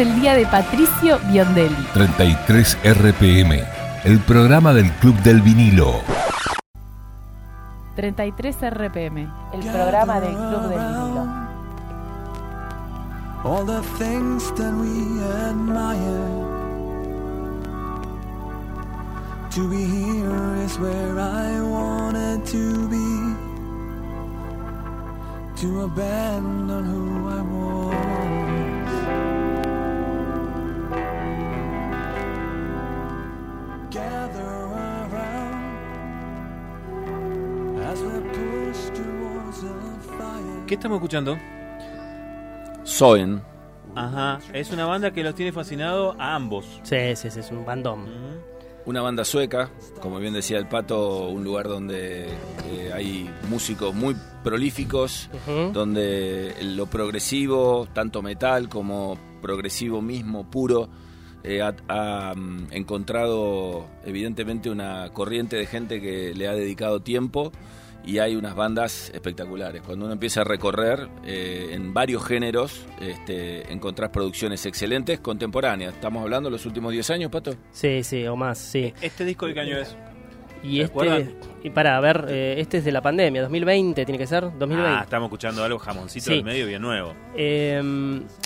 El día de Patricio Biondelli. 33 RPM, el programa del Club del Vinilo. 33 RPM, el programa del Club del Vinilo. all the things that we admire. To be here is where I wanted to be. To abandon who I was. ¿Qué estamos escuchando? Soen, Ajá, es una banda que los tiene fascinado a ambos. Sí, sí, sí, es un bandón. una banda sueca, como bien decía el Pato, un lugar donde eh, hay músicos muy prolíficos, Ujú. donde lo progresivo, tanto metal como progresivo mismo, puro, eh, ha, ha, mm, encontrado evidentemente una corriente de gente que le ha dedicado tiempo y hay unas bandas espectaculares. Cuando uno empieza a recorrer eh, en varios géneros, este, encontrás producciones excelentes, contemporáneas. Estamos hablando de los últimos 10 años, Pato. Sí, sí, o más, sí. ¿Este disco de qué año es? Y ¿Se este, y para a ver, eh, este es de la pandemia, 2020 tiene que ser, 2020. Ah, estamos escuchando algo jamoncito Sí. del medio bien nuevo. Eh,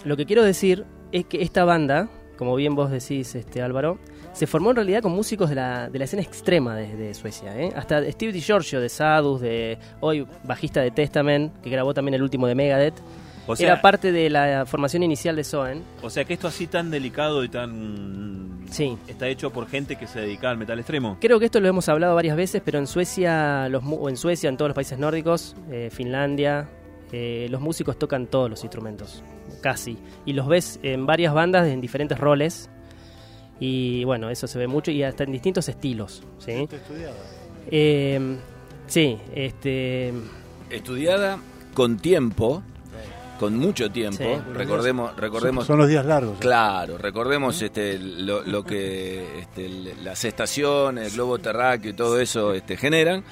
lo que quiero decir es que esta banda, como bien vos decís, este Álvaro, se formó en realidad con músicos de la, de la escena extrema de, de Suecia. ¿eh? Hasta Steve DiGiorgio de Sadus, de hoy bajista de Testament, que grabó también el último de Megadeth, O sea, era parte de la formación inicial de Soen. o sea que esto así tan delicado y tan... Sí. Está hecho por gente que se dedica al metal extremo. Creo que esto lo hemos hablado varias veces, pero en Suecia, los, o en Suecia, en todos los países nórdicos, eh, Finlandia, eh, los músicos tocan todos los instrumentos, casi. Y los ves en varias bandas en diferentes roles. Y bueno, eso se ve mucho y hasta en distintos estilos. ¿sí? Estudiada. Eh, sí, este. Estudiada con tiempo, con mucho tiempo. Sí. Recordemos, recordemos Son, son los días largos. ¿eh? Claro, recordemos este, lo, lo que este, las estaciones, el globo terráqueo y todo eso este, generan,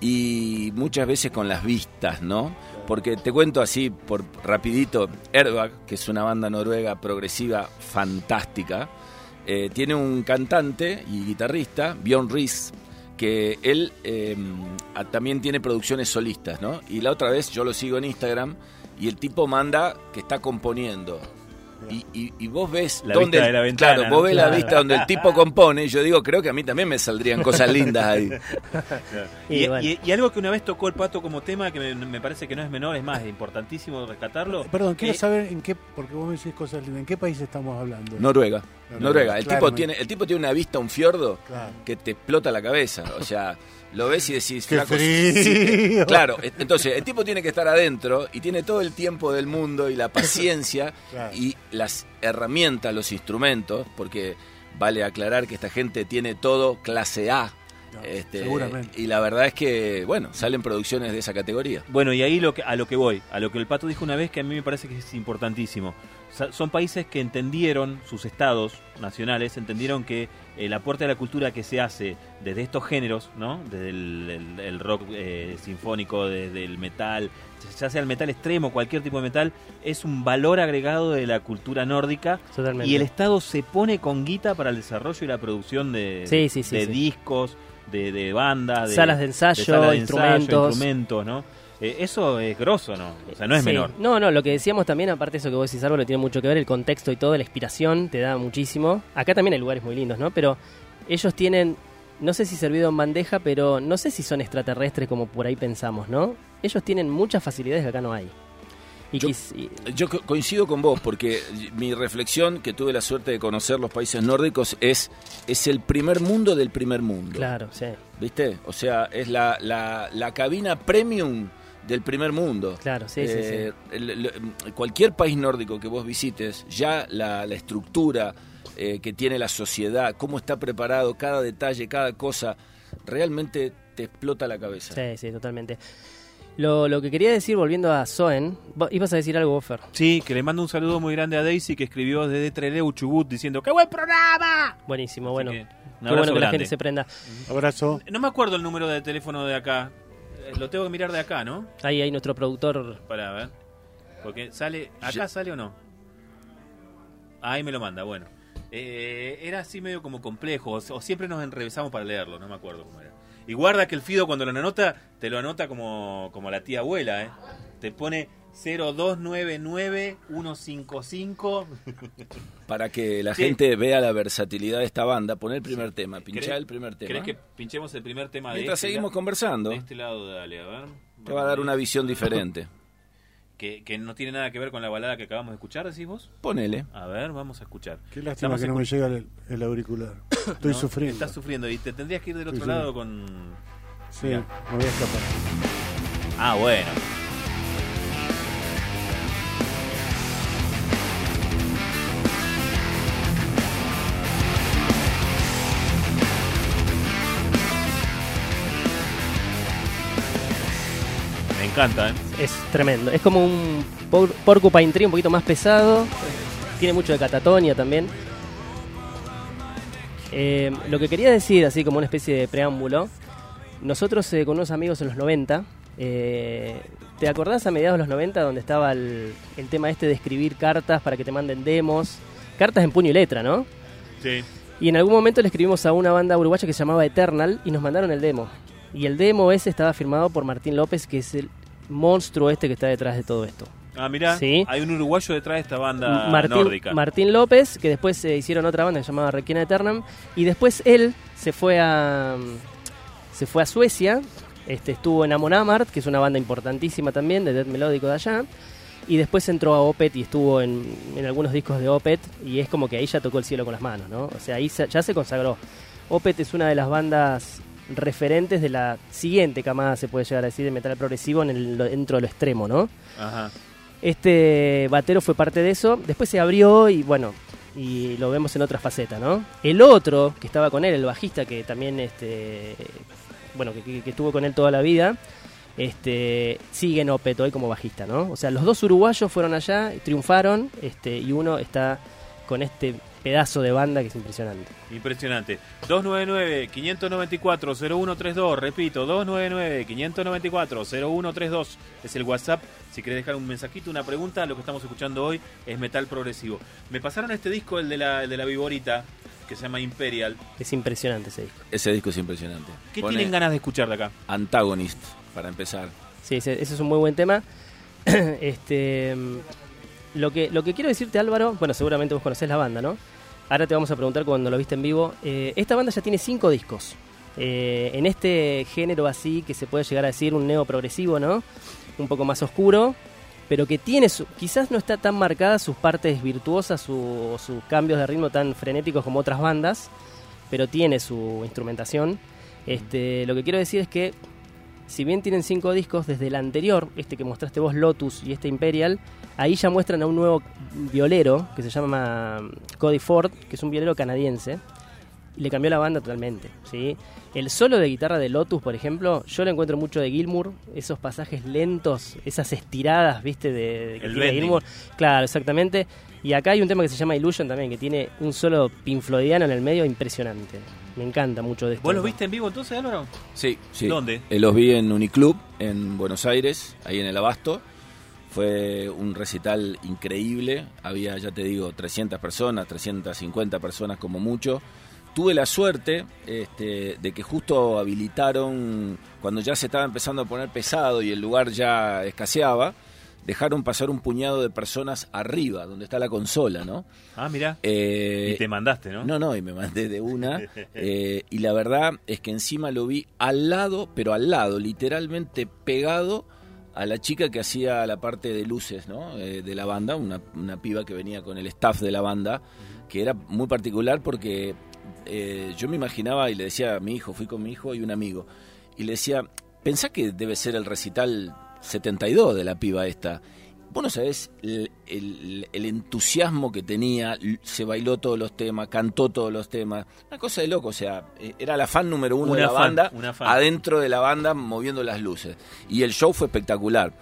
y muchas veces con las vistas, ¿no? Porque te cuento así, por rapidito, Airbag, que es una banda noruega progresiva fantástica, eh, tiene un cantante y guitarrista, Bjorn Ries, que él a- también tiene producciones solistas, ¿no? Y la otra vez yo lo sigo en Instagram y el tipo manda que está componiendo. Y, y- y vos ves La dónde vista de la ventana, claro, ¿no? vos ves la vista donde el tipo compone, yo digo, creo que a mí también me saldrían cosas lindas ahí. Y Y, bueno. y- y algo que una vez tocó el pato como tema que me, me parece que no es menor, es más, es importantísimo rescatarlo. Perdón, quiero Eh, saber en qué, porque vos me decís cosas lindas, ¿en qué país estamos hablando? Noruega. Noruega, Noruega. El tipo tiene, el tipo tiene una vista, un fiordo Claro. que te explota la cabeza. O sea, lo ves y decís, ¡Qué flaco, frío! sí, claro, e- entonces el tipo tiene que estar adentro y tiene todo el tiempo del mundo y la paciencia Claro. y las herramientas, los instrumentos, porque vale aclarar que esta gente tiene todo clase A. No, Este, seguramente. Y la verdad es que, bueno, salen producciones de esa categoría. Bueno, y ahí lo que, a lo que voy, a lo que el pato dijo una vez que a mí me parece que es importantísimo. Sa- Son países que entendieron, sus estados nacionales, entendieron que el aporte a la cultura que se hace desde estos géneros, ¿no? Desde el, el- el rock eh, sinfónico, desde el metal, ya sea el metal extremo, cualquier tipo de metal, es un valor agregado de la cultura nórdica Totalmente. y el Estado se pone con guita para el desarrollo y la producción de, Sí, sí, sí, de discos, de, de bandas, de, Salas de ensayo, salas de instrumentos. instrumentos, ¿no? Eh, eso es grosso, ¿no? O sea, no es Sí. menor. No, no, lo que decíamos también, aparte de eso que vos decís, Álvaro, tiene mucho que ver, el contexto y todo, la inspiración te da muchísimo. Acá también hay lugares muy lindos, ¿no? Pero ellos tienen, no sé si servido en bandeja, pero no sé si son extraterrestres como por ahí pensamos, ¿no? Ellos tienen muchas facilidades que acá no hay. Y Yo- quis- y- Yo co- coincido con vos porque mi reflexión, que tuve la suerte de conocer los países nórdicos, es, es el primer mundo del primer mundo. claro, sí, ¿Viste? O sea, es la, la, la cabina premium del primer mundo. claro, sí, sí, sí. Eh, el- el- cualquier país nórdico que vos visites, ya la, la estructura eh, que tiene la sociedad, cómo está preparado, cada detalle, cada cosa, realmente te explota la cabeza. Sí, sí, totalmente. Lo, lo que quería decir, volviendo a Soen, vos ibas a decir algo, Fer. Sí, que le mando un saludo muy grande a Daisy que escribió desde Treleu, Chubut, diciendo ¡Qué buen programa! Buenísimo, Así bueno. que, un abrazo bueno que la gente se prenda. Abrazo. No me acuerdo el número de teléfono de acá. Eh, Lo tengo que mirar de acá, ¿no? Ahí hay nuestro productor. Para ver. Porque sale. ¿Acá sale o no? Ahí me lo manda, bueno. Eh, era así medio como complejo, o, o siempre nos enrevesamos para leerlo, no me acuerdo cómo era. Y guarda que el Fido cuando lo anota, te lo anota como, como la tía abuela, ¿eh? Te pone 0299155. Para que la Sí. gente vea la versatilidad de esta banda, poner el primer tema, pinchá ¿Querés- el primer tema. ¿Querés que pinchemos el primer tema de Mientras este seguimos conversando. De este lado, dale, a ver. Te va a dar una visión diferente. Que, que no tiene nada que ver con la balada que acabamos de escuchar, decís vos. Ponele. A ver, vamos a escuchar. Qué lástima Estamos que no me llega el, el auricular. Estoy ¿no? sufriendo. Estás sufriendo y te tendrías que ir del otro Sí, sí. lado con... Sí, Mirá. me voy a escapar. Ah, bueno. Encanta, ¿eh? Es tremendo. Es como un por- Porcupine Tree un poquito más pesado. Tiene mucho de catatonia también. Eh, lo que quería decir, así como una especie de preámbulo, nosotros eh, con unos amigos en los 90, eh, ¿te acordás a mediados de los 90 donde estaba el, el tema este de escribir cartas para que te manden demos? Cartas en puño y letra, ¿no? Sí. Y en algún momento le escribimos a una banda uruguaya que se llamaba Eternal y nos mandaron el demo. Y el demo ese estaba firmado por Martín López, que es el monstruo este que está detrás de todo esto. Ah, mirá, Sí. hay un uruguayo detrás de esta banda Martín, nórdica. Martín López, que después se hicieron otra banda que se llamaba Requiem Eternam, y después él se fue a se fue a Suecia, este estuvo en Amon Amarth, que es una banda importantísima también de death melódico de allá, y después entró a Opet y estuvo en, en algunos discos de Opet y es como que ahí ya tocó el cielo con las manos, ¿no? O sea, ahí ya se consagró. Opet es una de las bandas referentes de la siguiente camada, se puede llegar a decir, de metal progresivo en el, dentro de lo extremo, ¿no? Ajá. Este batero fue parte de eso. Después se abrió y bueno, y lo vemos en otra faceta, ¿no? El otro que estaba con él, el bajista que también, este, bueno, que, que- que estuvo con él toda la vida, este, sigue en Opet hoy como bajista, ¿no? O sea, los dos uruguayos fueron allá, triunfaron, este, y uno está con este pedazo de banda que es impresionante. Impresionante. 299-594-0132. Repito, 299-594-0132 es el WhatsApp. Si querés dejar un mensajito, una pregunta, lo que estamos escuchando hoy es metal progresivo. Me pasaron este disco, el de la, el de la Viborita, que se llama Imperial. Es impresionante ese disco. Ese disco es impresionante. ¿Qué Pone tienen ganas de escuchar de acá? Antagonist, para empezar. Sí, ese, ese es un muy buen tema. este, mm, lo que lo que quiero decirte, Álvaro, bueno, seguramente vos conocés la banda, ¿no? Ahora te vamos a preguntar cuando lo viste en vivo. Eh, esta banda ya tiene cinco discos. Eh, en este género así que se puede llegar a decir un neo progresivo, ¿no? Un poco más oscuro, pero que tiene su, quizás no está tan marcadas sus partes virtuosas o sus cambios de ritmo tan frenéticos como otras bandas, pero tiene su instrumentación. Este, lo que quiero decir es que si bien tienen cinco discos, desde el anterior, este que mostraste vos, Lotus y este Imperial, ahí ya muestran a un nuevo violero que se llama mm, Cody Ford, que es un violero canadiense, y le cambió la banda totalmente. ¿sí? El solo de guitarra de Lotus, por ejemplo, yo le encuentro mucho de Gilmour, esos pasajes lentos, esas estiradas, ¿viste? De, de que El tiene bending. Gilmour. Claro, exactamente. Y acá hay un tema que se llama Illusion también, que tiene un solo pinfloidiano en el medio impresionante. Me encanta mucho de esto. ¿Vos los viste en vivo entonces, Álvaro? Sí, sí. ¿Dónde? Eh, los vi en Uniclub, en Buenos Aires, ahí en el Abasto. Fue un recital increíble. Había, ya te digo, 300 personas, 350 personas como mucho. Tuve la suerte este, de que justo habilitaron, cuando ya se estaba empezando a poner pesado y el lugar ya escaseaba, dejaron pasar un puñado de personas arriba, donde está la consola, ¿no? Ah, mira. Eh, y te mandaste, ¿no? no, no, y me mandé de una. eh, y la verdad es que encima lo vi al lado, pero al lado, literalmente pegado a la chica que hacía la parte de luces ¿no? Eh, de la banda, una, una piba que venía con el staff de la banda, que era muy particular porque eh, yo me imaginaba y le decía a mi hijo, fui con mi hijo y un amigo, y le decía, pensá que debe ser el recital 72 de la piba esta. Vos no sabés el, el- el entusiasmo que tenía, se bailó todos los temas, cantó todos los temas. Una cosa de loco, o sea, eh, era la fan número uno Una de la fan, banda, adentro de la banda moviendo las luces. Y el show fue espectacular.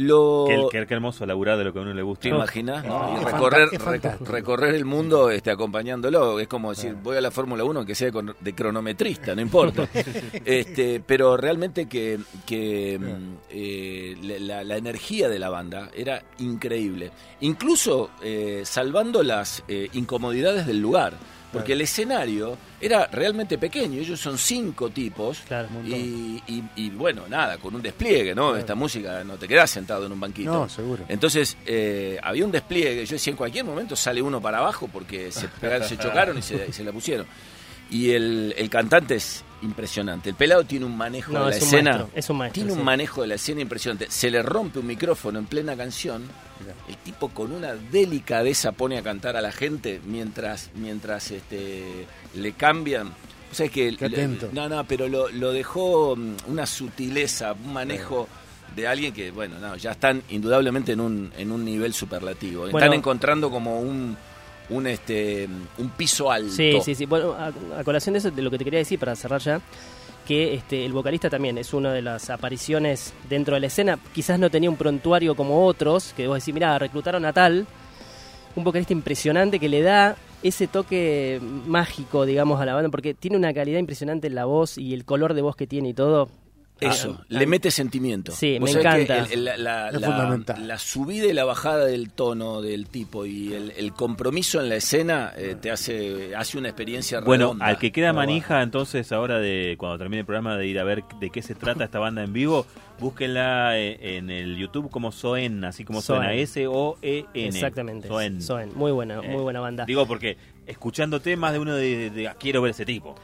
Lo, Qué, qué- qué hermoso laburar de lo que a uno le gusta. ¿Te imaginas? no? Y recorrer, fantástico. recorrer el mundo este, acompañándolo. Es como decir, voy a la Fórmula 1 que sea de cronometrista, no importa. este, pero realmente que, que, mm, eh, la, la energía de la banda era increíble. Incluso eh, salvando las eh, incomodidades del lugar. Porque el escenario era realmente pequeño, ellos son cinco tipos Claro. y, y- y, bueno, nada, con un despliegue, ¿no? Esta música no te quedás sentado en un banquito. No, seguro. Entonces, eh, había un despliegue. Yo decía, en cualquier momento sale uno para abajo porque se, chocaron y se, y se la pusieron. Y el, el cantante es impresionante. El pelado tiene un manejo No, de la es un escena. maestro, es un maestro, Tiene un manejo de la escena impresionante. Se le rompe un micrófono en plena canción. El tipo con una delicadeza pone a cantar a la gente mientras, mientras este, le cambian. O sea, es que Qué atento. no, no, pero lo, lo dejó mm, una sutileza, un manejo de alguien que, bueno, no, ya están indudablemente en un, en un nivel superlativo. Están encontrando como un, un, este, un piso alto. Sí, sí, sí. Bueno, a, colación de eso, de lo que te quería decir para cerrar ya, que este, el vocalista también es una de las apariciones dentro de la escena. Quizás no tenía un prontuario como otros, que vos decís, mira, reclutaron a tal. Un vocalista impresionante que le da ese toque mágico, digamos, a la banda, porque tiene una calidad impresionante en la voz y el color de voz que tiene y todo. Eso, Ah, le ah, mete sentimiento. Sí, me encanta. el- el- la, la- Es la- fundamental. la subida y la bajada del tono del tipo y el, el compromiso en la escena eh, te hace, hace una experiencia Bueno, redonda. al que queda manija, entonces, ahora de cuando termine el programa, de ir a ver de qué se trata esta banda en vivo, búsquenla eh, en el YouTube como Soen, así como suena, Soen. S-O-E-N. Exactamente. Soen. Soen. Muy buena, Eh, muy buena banda. Digo porque escuchándote más de uno de, de- ah, quiero ver ese tipo.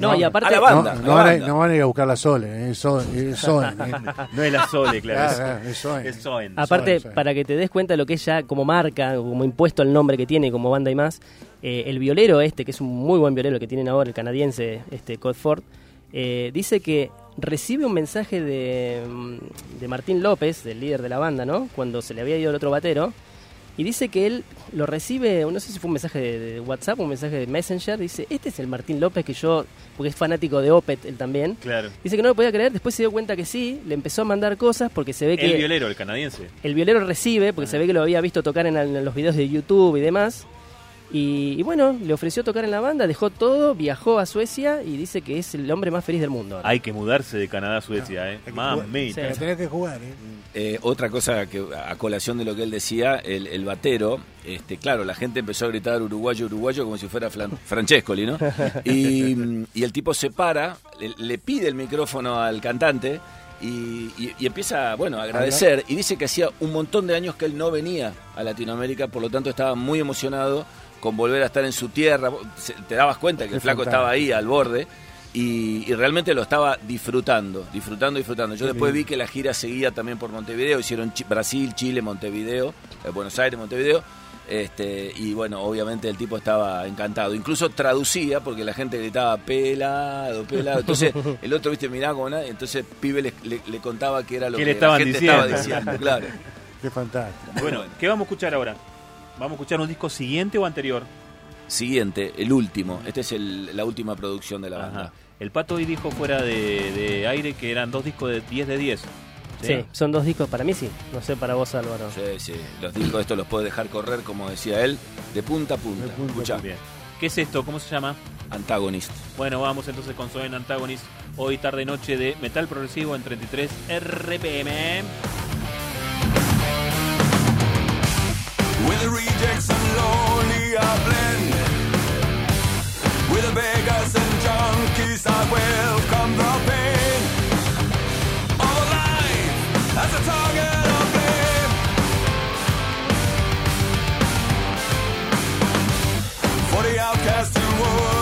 No, y aparte- A la banda, no la van a, banda. no van a ir a buscar la Sole, eh, es Soen, es Soen, eh. No es la Sole, claro. Claro, claro, es Soen. Es Soen. Aparte, para que te des cuenta de lo que es ya como marca, como impuesto el nombre que tiene como banda y más, eh, el violero este, que es un muy buen violero que tienen ahora, el canadiense este Codford, eh, dice que recibe un mensaje de, mm, de Martín López, del líder de la banda, ¿no? Cuando se le había ido el otro batero, y dice que él lo recibe, no sé si fue un mensaje de, WhatsApp un mensaje de Messenger, dice, este es el Martín López que yo, porque es fanático de Opet él también, Claro. dice que no lo podía creer, después se dio cuenta que sí, le empezó a mandar cosas porque se ve que... El violero, el canadiense. El violero recibe, porque se ve que lo había visto tocar en, en los videos de YouTube y demás. Y, y bueno, le ofreció tocar en la banda, dejó todo, viajó a Suecia y dice que es el hombre más feliz del mundo. ahora. Hay que mudarse de Canadá a Suecia, ¿eh? Hay que Mamita. Sí. Pero tenés que jugar, ¿eh? Eh, otra cosa que a colación de lo que él decía, el, el batero, este, claro, la gente empezó a gritar uruguayo, uruguayo como si fuera Flan- Francescoli, ¿no? Y, y el tipo se para, le, le pide el micrófono al cantante y, y- y empieza, bueno, a agradecer y dice que hacía un montón de años que él no venía a Latinoamérica, por lo tanto estaba muy emocionado con volver a estar en su tierra. Te dabas cuenta que el flaco fantástico. estaba ahí al borde. Y, y realmente lo estaba disfrutando, disfrutando, disfrutando. Yo después vi que la gira seguía también por Montevideo, hicieron Brasil, Chile, Montevideo, eh, Buenos Aires, Montevideo. Este, y bueno, obviamente el tipo estaba encantado. Incluso traducía porque la gente gritaba pelado, pelado. Entonces el otro, viste, miraba como nada. Entonces Pibe le, le- le contaba que era lo ¿Qué que le estaban la gente diciendo? estaba diciendo. Claro. Qué fantástico. Bueno, ¿qué vamos a escuchar ahora? ¿Vamos a escuchar un disco siguiente o anterior? Siguiente, el último. Esta es el- la última producción de la banda. Ajá. El Pato hoy dijo fuera de, de aire que eran dos discos de 10 de 10. Sí, son dos discos para mí, sí. No sé para vos, Álvaro. Sí, sí. Los discos estos los puedes dejar correr, como decía él, de punta a punta. De punta Escuchá, Bien. ¿Qué es esto? ¿Cómo se llama? Antagonist. Bueno, vamos entonces con Soen Antagonist. Hoy tarde noche de metal progresivo en 33 RPM. For the outcast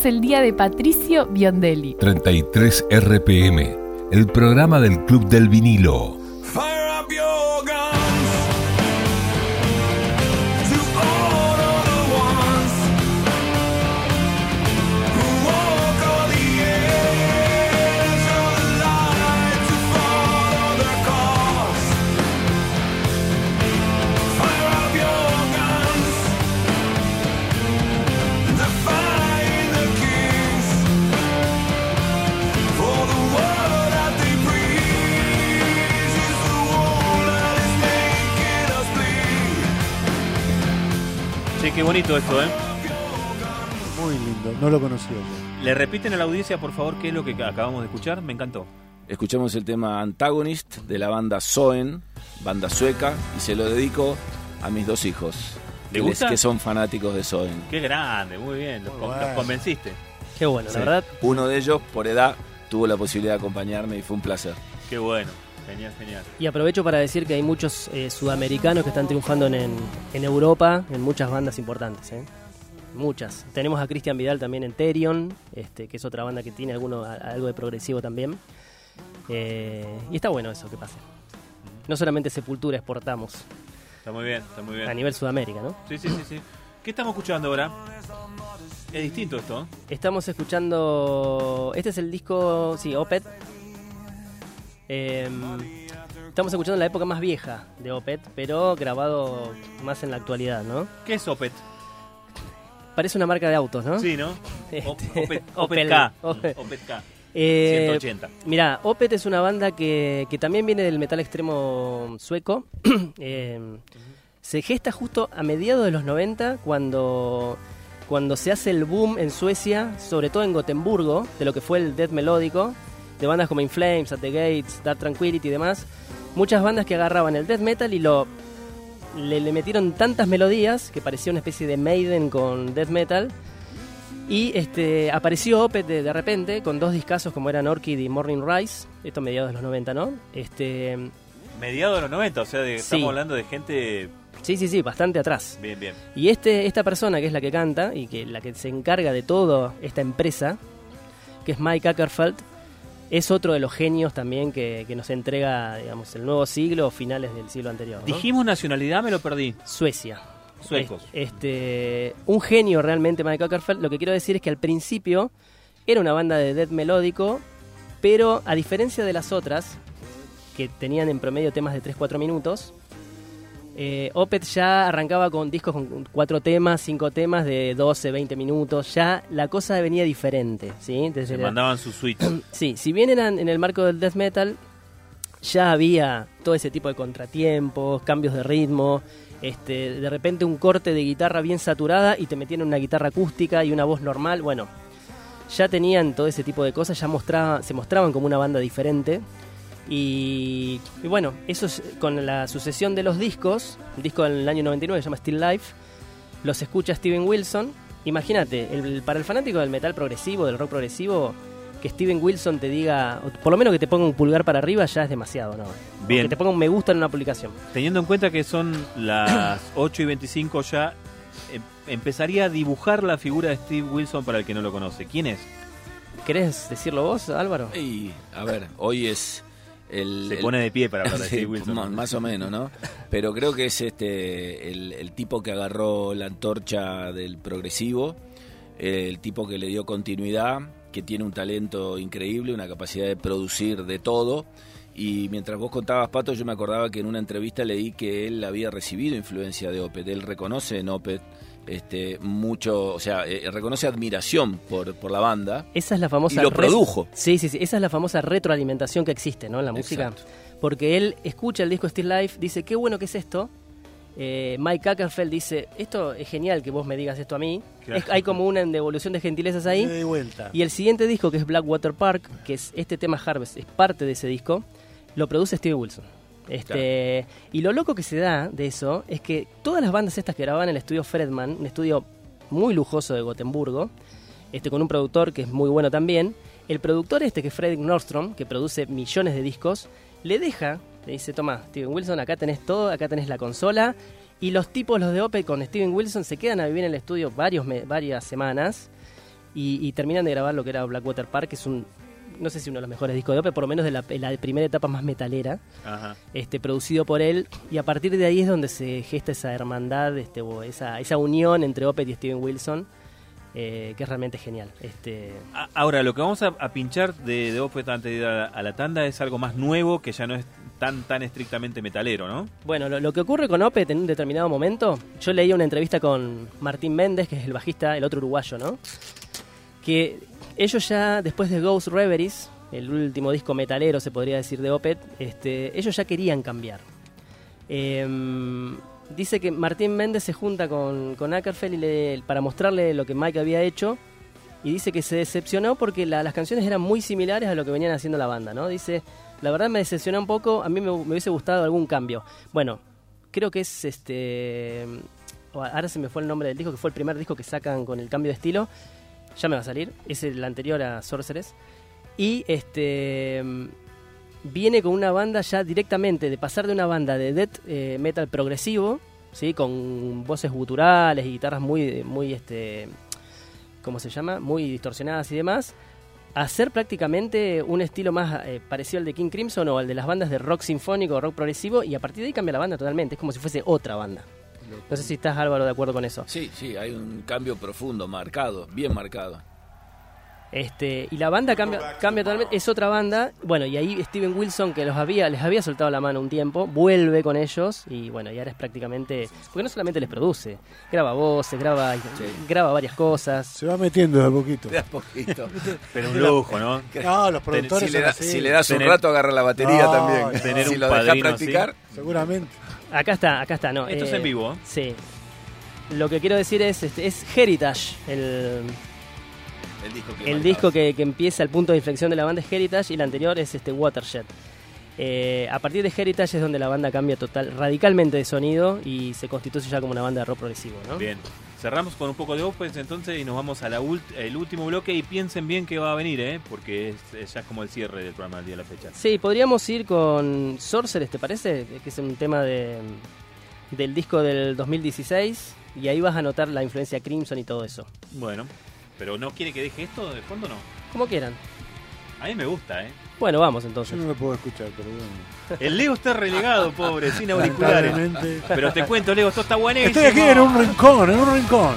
es el día de Patricio Biondelli. 33 RPM, el programa del Club del Vinilo. Esto, ¿eh? Muy lindo, no lo conocía yo. ¿Le repiten a la audiencia, por favor, qué es lo que acabamos de escuchar? Me encantó. Escuchamos el tema Antagonist de la banda Soen, banda sueca, y se lo dedico a mis dos hijos, ¿Le que, les- gusta? que son fanáticos de Soen. Qué grande, muy bien. Los, Muy con- bueno. los convenciste. Qué bueno, Sí. la verdad. Uno de ellos, por edad, tuvo la posibilidad de acompañarme y fue un placer. Qué bueno. Genial, genial. Y aprovecho para decir que hay muchos eh, sudamericanos que están triunfando en, en- Europa, en muchas bandas importantes. ¿eh? Muchas. Tenemos a Cristian Vidal también en Terion, este, que es otra banda que tiene alguno, a- algo de progresivo también. Eh, y está bueno eso que pase. No solamente Sepultura exportamos Está muy bien, está muy bien. a nivel Sudamérica, ¿no? Sí, sí, sí, sí. ¿Qué estamos escuchando ahora? Es distinto esto. ¿eh? Estamos escuchando. Este es el disco. Sí, Opet. Em, estamos escuchando la época más vieja de Opet, pero grabado más en la actualidad, ¿no? ¿Qué es Opet? Parece una marca de autos, ¿no? Sí, ¿no? Este, Op- Opet, K. Opel. Opet K. Eh, 180. Mira, Opet es una banda que, que también viene del metal extremo sueco. Eh, se gesta justo a mediados de los 90 cuando, cuando se hace el boom en Suecia, sobre todo en Gotemburgo, de lo que fue el death melódico, de bandas como In Flames, At the Gates, Dark Tranquility y demás. Muchas bandas que agarraban el death metal y lo le, le metieron tantas melodías que parecía una especie de Maiden con death metal. Y este, apareció Opeth de, de repente con dos discazos como eran Orchid y Morning Rise, esto mediados de los 90, ¿no? Este, Mediados de los 90, o sea, de- Sí. estamos hablando de gente... sí, sí, sí, bastante atrás. Bien, bien. Y este, esta persona que es la que canta y que la que se encarga de toda esta empresa, que es Mike Ackerfeld, es otro de los genios también que, que nos entrega, digamos, el nuevo siglo o finales del siglo anterior. ¿no? Dijimos nacionalidad, me lo perdí. Suecia. Suecos. Es- Este, un genio realmente Mike Ackerfeld. Lo que quiero decir es que al principio era una banda de death melódico, pero a diferencia de las otras, que tenían en promedio temas de 3-4 minutos, eh, Opeth ya arrancaba con discos con 4 temas, 5 temas de 12, 20 minutos. Ya la cosa venía diferente. ¿sí? Desde Se la- mandaban sus switch. Sí, si bien eran en el marco del death metal, ya había todo ese tipo de contratiempos, cambios de ritmo, este, de repente un corte de guitarra bien saturada y te metían una guitarra acústica y una voz normal. Bueno, ya tenían todo ese tipo de cosas, ya mostraba, se mostraban como una banda diferente. Y, y bueno, eso es, con la sucesión de los discos, el disco del año 99 se llama Still Life, los escucha Steven Wilson. Imagínate, el- para el fanático del metal progresivo, del rock progresivo, que Steven Wilson te diga, o por lo menos que te ponga un pulgar para arriba ya es demasiado, ¿no? O Bien. que te ponga un me gusta en una publicación. Teniendo en cuenta que son las 8 y 25 ya, em- empezaría a dibujar la figura de Steve Wilson para el que no lo conoce. ¿Quién es? ¿Querés decirlo vos, Álvaro? Y, a ver, hoy es el... Se el- pone de pie para hablar de Sí, Steve Wilson. Más o menos, ¿no? Pero creo que es este el, el tipo que agarró la antorcha del progresivo, el tipo que le dio continuidad, que tiene un talento increíble, una capacidad de producir de todo. Y mientras vos contabas, Pato, yo me acordaba que en una entrevista leí que él había recibido influencia de Opeth. Él reconoce en Opeth este, mucho, o sea, eh, reconoce admiración por, por la banda. Esa es la famosa... Y lo produjo. Sí, sí, sí. Esa es la famosa retroalimentación que existe, ¿no? En la música. Exacto. Porque él escucha el disco Still Life, dice, qué bueno que es esto. Eh, Mike Ackerfeld dice, esto es genial que vos me digas esto a mí. Claro. Es- hay como una devolución de gentilezas ahí. De vuelta. Y el siguiente disco, que es Blackwater Park, que es este tema Harvest, es parte de ese disco, lo produce Steve Wilson. Este, Y lo loco que se da de eso es que todas las bandas estas que grababan en el estudio Fredman, un estudio muy lujoso de Gotemburgo, este, con un productor que es muy bueno también, el productor este que es Fredrik Nordstrom, que produce millones de discos, le deja, le dice, toma, Steven Wilson, acá tenés todo, acá tenés la consola, y los tipos, los de Opeth con Steven Wilson, se quedan a vivir en el estudio varios varias semanas, y, y terminan de grabar lo que era Blackwater Park, que es un, no sé si uno de los mejores discos de Opeth, por lo menos de la, la primera etapa más metalera, Ajá. este, producido por él, y a partir de ahí es donde se gesta esa hermandad, este, o esa, esa unión entre Opeth y Steven Wilson, eh, que es realmente genial. Este, Ahora, lo que vamos a, a pinchar de, de Opeth antes de ir a, a la tanda es algo más nuevo que ya no es tan tan estrictamente metalero, ¿no? Bueno, lo, lo que ocurre con Opeth en un determinado momento, yo leí una entrevista con Martín Méndez, que es el bajista, el otro uruguayo, ¿no? Que ellos ya, después de Ghost Reveries, el último disco metalero, se podría decir, de Opeth, este, ellos ya querían cambiar. Em, dice que Martín Méndez se junta con, con Ackerfeld para mostrarle lo que Mike había hecho y dice que se decepcionó porque la- las canciones eran muy similares a lo que venían haciendo la banda, ¿no? Dice, la verdad me decepcionó un poco, a mí me, me hubiese gustado algún cambio. Bueno, creo que es este... Ahora se me fue el nombre del disco, que fue el primer disco que sacan con el cambio de estilo. Ya me va a salir, es el anterior a Sorceress. Y este viene con una banda ya directamente, de pasar de una banda de death eh, metal progresivo, ¿sí? con voces guturales y guitarras muy, muy este, ¿cómo se llama? Muy distorsionadas y demás, a hacer prácticamente un estilo más eh, parecido al de King Crimson o al de las bandas de rock sinfónico o rock progresivo, y a partir de ahí cambia la banda totalmente, es como si fuese otra banda. No sé si estás Álvaro de acuerdo con eso. Sí, sí, hay un cambio profundo, marcado, bien marcado. Este, y la banda cambia, cambia totalmente, es otra banda. Bueno, y ahí Steven Wilson, que los había, les había soltado la mano un tiempo, vuelve con ellos y bueno, y ahora es prácticamente. Porque no solamente les produce, graba voces, graba, graba varias cosas. Se va metiendo de a poquito. De a poquito. Pero un lujo, ¿no? No, los productores si, le son da- así. si le das un Tener- rato, agarra la batería No, también. tener si un lo dejas padrino practicar. Seguramente. Acá está, acá está, no. Esto es eh, en vivo. ¿eh? Sí. Lo que quiero decir es, este, es Heritage, el, El disco que el marcabas. disco que, que empieza el punto de inflexión de la banda es Heritage y el anterior es este Watershed. Eh, a partir de Heritage es donde la banda cambia total, radicalmente de sonido y se constituye ya como una banda de rock progresivo, ¿no? Bien. Cerramos con un poco de Opus entonces y nos vamos al último bloque y piensen bien que va a venir, ¿eh? porque es, es ya como el cierre del programa del día de la fecha. Sí, podríamos ir con Sorceress, ¿te parece? Que es un tema de, del disco del 2016 y ahí vas a notar la influencia Crimson y todo eso. Bueno, pero ¿no quiere que deje esto de fondo no? Como quieran. A mí me gusta, ¿eh? Bueno, vamos Yo entonces. no lo puedo escuchar, pero bueno. El Leo está relegado, pobre, sin auriculares. Pero te cuento, Leo, esto está buenísimo. Estoy aquí en un rincón, en un rincón.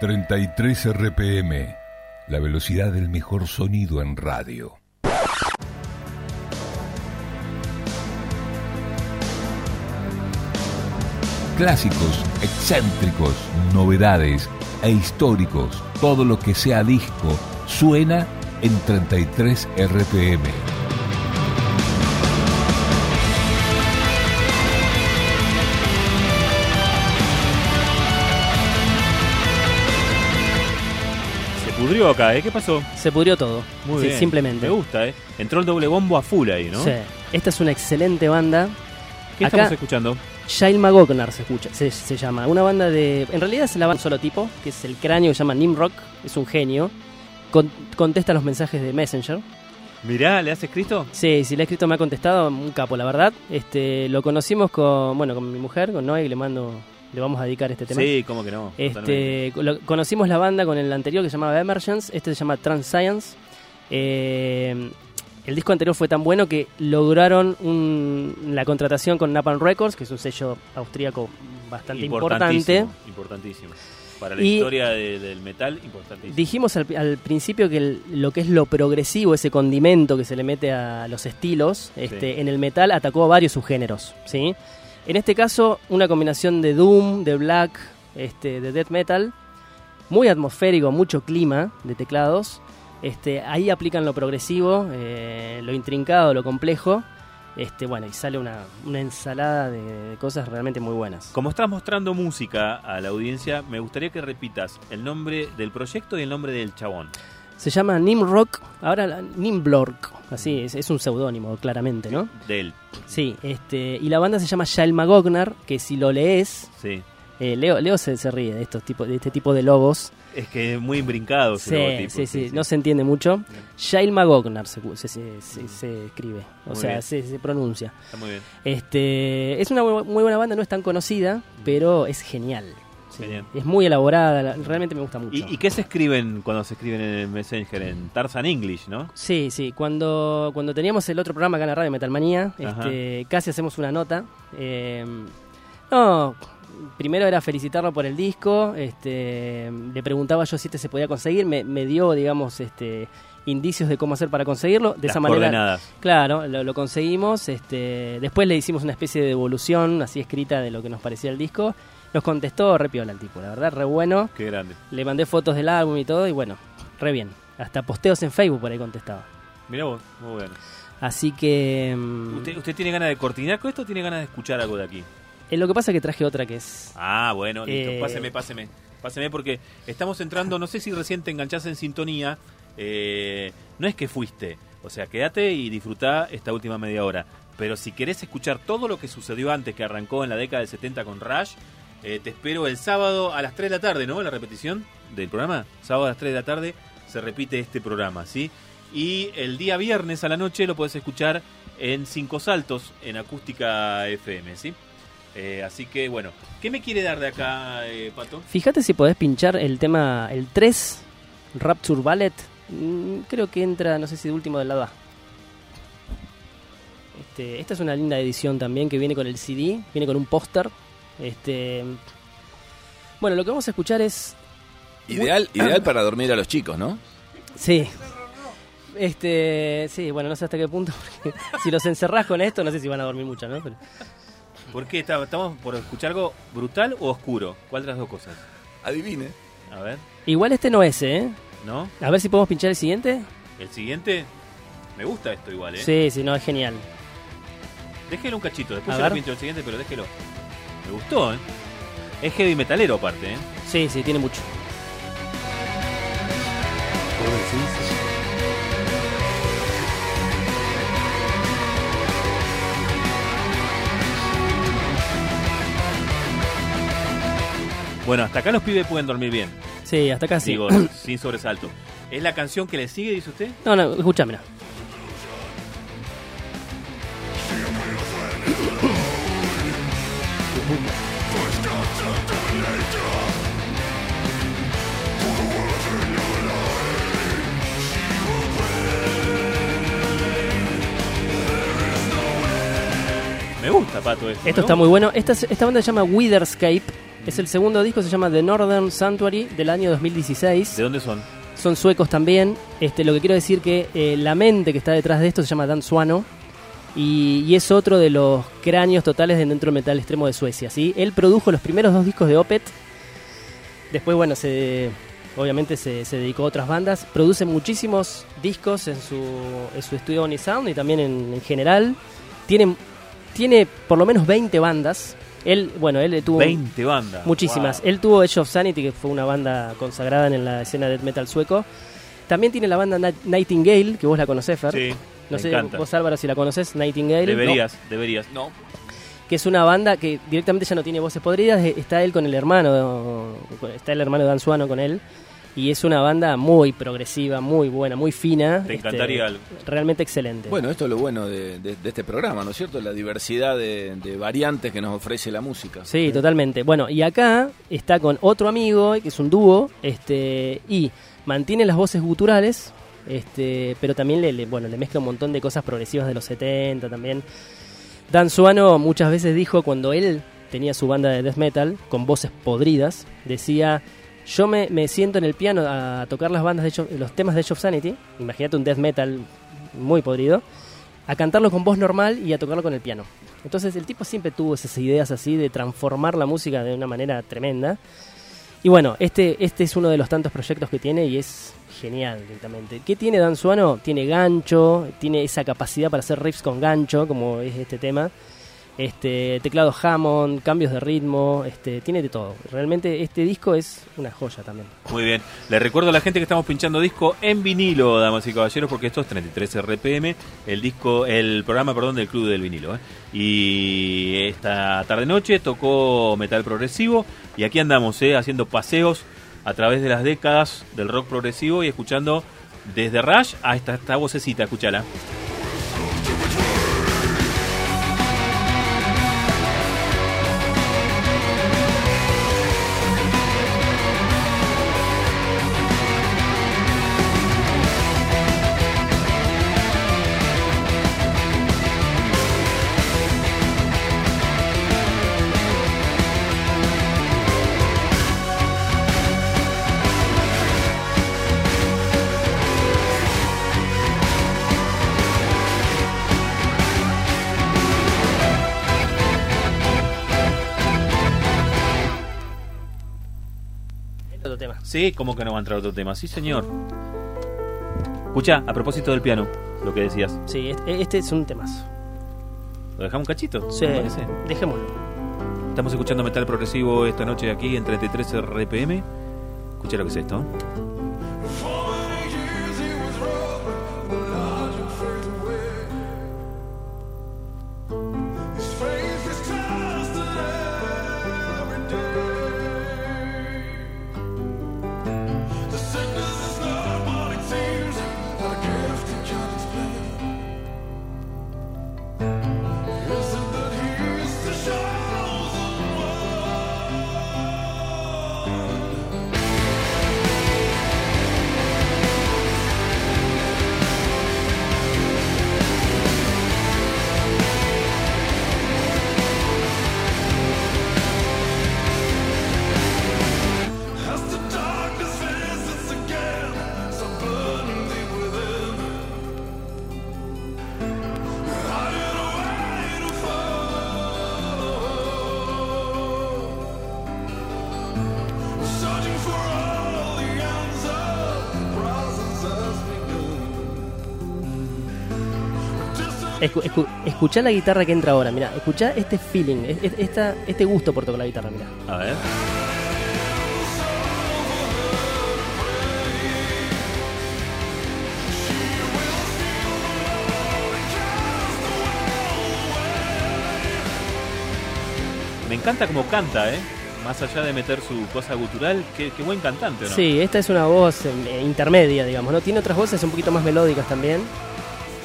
...33 RPM... ...la velocidad del mejor sonido en radio... Clásicos, excéntricos, novedades e históricos... ...todo lo que sea disco... ...suena en 33 RPM... pudrió acá, ¿eh? ¿Qué pasó? Se pudrió todo. Muy Sí, bien. Simplemente. Me gusta, ¿eh? Entró el doble bombo a full ahí, ¿no? Sí. Esta es una excelente banda. ¿Qué Acá- estamos escuchando? Shail Magognar se escucha, se, se llama. Una banda de. En realidad es la banda solo tipo, que es el cráneo que se llama Nimrock, es un genio. Con- contesta los mensajes de Messenger. Mirá, ¿le has escrito? Sí, si le he escrito me ha contestado, un capo, la verdad. Este, lo conocimos con, bueno, con mi mujer, con Noé, que le mando, le vamos a dedicar este tema. Sí, cómo que no. Este, lo- conocimos la banda con el anterior que se llamaba Emergence, este se llama Trans Science. Eh, el disco anterior fue tan bueno que lograron un- la contratación con Napalm Records, que es un sello austríaco bastante importante. Importantísimo. Para la Y- historia de- del metal, importantísimo. Dijimos al, al principio que el- lo que es lo progresivo, ese condimento que se le mete a los estilos, este, Sí. en el metal atacó a varios subgéneros, ¿sí? En este caso, una combinación de doom, de black, este, de death metal, muy atmosférico, mucho clima de teclados. Este, ahí aplican lo progresivo, eh, lo intrincado, lo complejo. Este, bueno, y sale una, una ensalada de, de cosas realmente muy buenas. Como estás mostrando música a la audiencia, me gustaría que repitas el nombre del proyecto y el nombre del chabón. Se llama Nimrock, ahora Nimblork, así es, es un seudónimo claramente, ¿no? De él. Sí, este, y la banda se llama Shail Magognar, que si lo lees, Sí. eh, Leo, Leo se, se ríe de estos tipos, de este tipo de logos. Es que es muy imbrincado ese Sí, logotipo, sí, sí, no se entiende mucho. Shail Magognar se, se, se- se- se escribe, o Muy sea, se, se pronuncia. Está muy bien. Este, es una muy, muy buena banda, no es tan conocida, pero es genial. Es muy elaborada, la- realmente me gusta mucho. ¿Y, y qué se escriben cuando se escriben en el Messenger? En Tarzan English, ¿no? Sí, sí. Cuando, cuando teníamos el otro programa acá en la radio Metalmanía, Ajá. este, casi hacemos una nota. Eh, no, primero era felicitarlo por el disco. Este, le preguntaba yo si este se podía conseguir. Me, me dio, digamos, este, indicios de cómo hacer para conseguirlo. De Las esa manera. coordenadas. Claro, lo, lo conseguimos. Este, después le hicimos una especie de devolución así escrita de lo que nos parecía el disco. Nos contestó re piola el tipo, la verdad, re bueno. Qué grande. Le mandé fotos del álbum y todo, y bueno, re bien. Hasta posteos en Facebook por ahí contestaba. Mira vos, muy bueno. Así que. mm, ¿Usted, ¿Usted tiene ganas de cortinar con esto o tiene ganas de escuchar algo de aquí? eh, lo que pasa es que traje otra que es. Ah, bueno, listo. Eh, Páseme, páseme. Páseme porque estamos entrando, no sé si recién te enganchás en sintonía. eh, no es que fuiste. O sea, quédate y disfrutá esta última media hora. Pero si querés escuchar todo lo que sucedió antes, que arrancó en la década del 70 con Rush, eh, te espero el sábado a las 3 de la tarde, ¿no? La repetición del programa. Sábado a las 3 de la tarde se repite este programa, ¿sí? Y el día viernes a la noche lo podés escuchar en Cinco Saltos, en Acústica FM, ¿sí? Eh, así que, bueno, ¿qué me quiere dar de acá, eh, Pato? Fíjate si podés pinchar el tema, el 3, Rapture Ballet. Mm, Creo que entra, no sé si de último del lado A. Este, esta es una linda edición también que viene con el CD, viene con un póster. Este, bueno, lo que vamos a escuchar es Ideal, ideal para dormir a los chicos, ¿no? Sí. Este, sí, bueno, no sé hasta qué punto. porque si los encerrás con esto, no sé si van a dormir mucho, ¿no? Pero- ¿Por qué? ¿Está- ¿Estamos por escuchar algo brutal o oscuro? ¿Cuál de las dos cosas? Adivine. A ver, Igual este no es, ¿eh? ¿no? A ver si podemos pinchar el siguiente. El siguiente, me gusta esto igual, ¿eh? Sí, sí, no, es genial. Déjelo un cachito, después se lo ver. pincho el siguiente, pero déjelo. Me gustó, ¿eh? Es heavy metalero aparte, ¿eh? Sí, sí, tiene mucho. Bueno, hasta acá los pibes pueden dormir bien. Sí, hasta acá sí. Digo, sin sobresalto. ¿Es la canción que le sigue, dice usted? No, no, escúchame. Me gusta, Pato, esto. Esto ¿no? está muy bueno. Esta, esta banda se llama Witherscape. Es el segundo disco, se llama The Northern Sanctuary del año 2016. ¿De dónde son? Son suecos también. Este, lo que quiero decir que eh, la mente que está detrás de esto se llama Dan Suano. Y, y es otro de los cráneos totales de dentro del metal extremo de Suecia. ¿sí? Él produjo los primeros dos discos de Opet. Después, bueno, se, obviamente se, se dedicó a otras bandas. Produce muchísimos discos en su, en su estudio Oni Sound y también en, en general. Tiene, tiene por lo menos 20 bandas. Él, bueno, él tuvo 20 bandas. muchísimas. Wow. Él tuvo Edge of Sanity, que fue una banda consagrada en la escena death metal sueco. También tiene la banda Night- Nightingale, que vos la conocés, Fer. Sí, no me sé, encanta. vos Álvaro, si la conocés, Nightingale. Deberías, deberías. No. que es una banda que directamente ya no tiene voces podridas, eh, está él con el hermano, está el hermano de Dan Suano con él, y es una banda muy progresiva, muy buena, muy fina. este, Te encantaría algo. Realmente excelente. Bueno, esto es lo bueno de, de- de este programa, ¿no es cierto? La diversidad de, de variantes que nos ofrece la música. Sí, totalmente. Bueno, y acá está con otro amigo, que es un dúo, este, y mantiene las voces guturales, este, pero también le, le- bueno, le mezcla un montón de cosas progresivas de los 70 también. Dan Suano muchas veces dijo cuando él tenía su banda de death metal con voces podridas, decía, yo me, me siento en el piano a tocar las bandas de los temas de Age of Sanity, imagínate un death metal muy podrido, a cantarlo con voz normal y a tocarlo con el piano. Entonces el tipo siempre tuvo esas ideas así de transformar la música de una manera tremenda. Y bueno, este, este es uno de los tantos proyectos que tiene y es genial directamente. ¿Qué tiene Dan Suano? Tiene gancho, tiene esa capacidad para hacer riffs con gancho, como es este tema. Este, teclado Hammond, cambios de ritmo, este, tiene de todo. Realmente este disco es una joya también. Muy bien. Le recuerdo a la gente que estamos pinchando disco en vinilo, damas y caballeros, porque esto es 33 RPM, el disco, el programa, perdón, del Club del Vinilo. ¿eh? Y esta tarde noche tocó metal progresivo y aquí andamos, ¿eh? haciendo paseos a través de las décadas del rock progresivo y escuchando desde Rush a esta, esta vocecita, escúchala. Sí, ¿cómo que no va a entrar otro tema? Sí, señor. Escucha, a propósito del piano, lo que decías. Sí, este, este es un temazo. ¿Lo dejamos un cachito? Sí, dejémoslo. Estamos escuchando metal progresivo esta noche aquí en 33 RPM. Escucha lo que es esto. Escuchá la guitarra que entra ahora, mira, escuchá este feeling, es- es- esta, este gusto por tocar la guitarra, mira. A ver. Me encanta como canta, ¿eh? Más allá de meter su cosa gutural, qué, qué buen cantante, ¿no? Sí, esta es una voz eh, intermedia, digamos, ¿no? Tiene otras voces un poquito más melódicas también.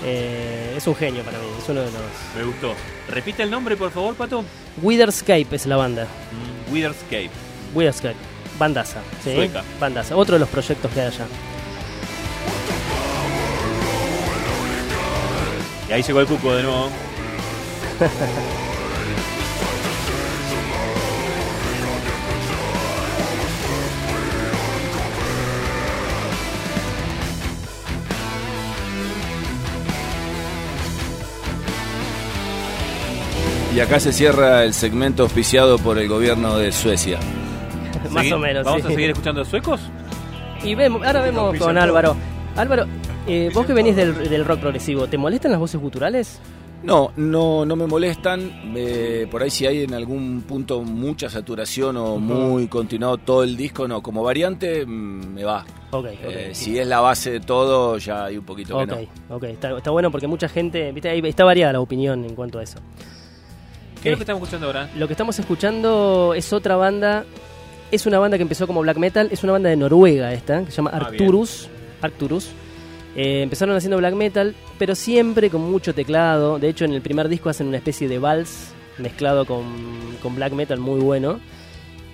Eh, es un genio para mí, es uno de los... Me gustó. Repite el nombre, por favor, Pato. Witherscape es la banda. Mm, Witherscape. Witherscape, bandaza, ¿sí? Sueca. Bandaza, otro de los proyectos que hay allá. Y ahí llegó el cuco de nuevo. Y acá se cierra el segmento auspiciado por el gobierno de Suecia. Más Segui- o menos, ¿Vamos sí. a seguir escuchando suecos? Y vemos, ahora vemos con Álvaro. Álvaro, eh, vos que venís del, del rock progresivo, ¿te molestan las voces guturales? No, no, no me molestan. eh, por ahí si hay en algún punto mucha saturación o muy continuado todo el disco, no. Como variante mm, me va. Ok, ok. Eh, si es la base de todo, ya hay un poquito Ok, que no. ok, está, está bueno porque mucha gente, viste, ahí está variada la opinión en cuanto a eso. ¿Qué es lo que estamos escuchando ahora? Lo que estamos escuchando es otra banda, es una banda que empezó como black metal, es una banda de Noruega esta, que se llama Ah, Arcturus. Arcturus. Eh, empezaron haciendo black metal, pero siempre con mucho teclado. De hecho, en el primer disco hacen una especie de vals mezclado con, con black metal muy bueno.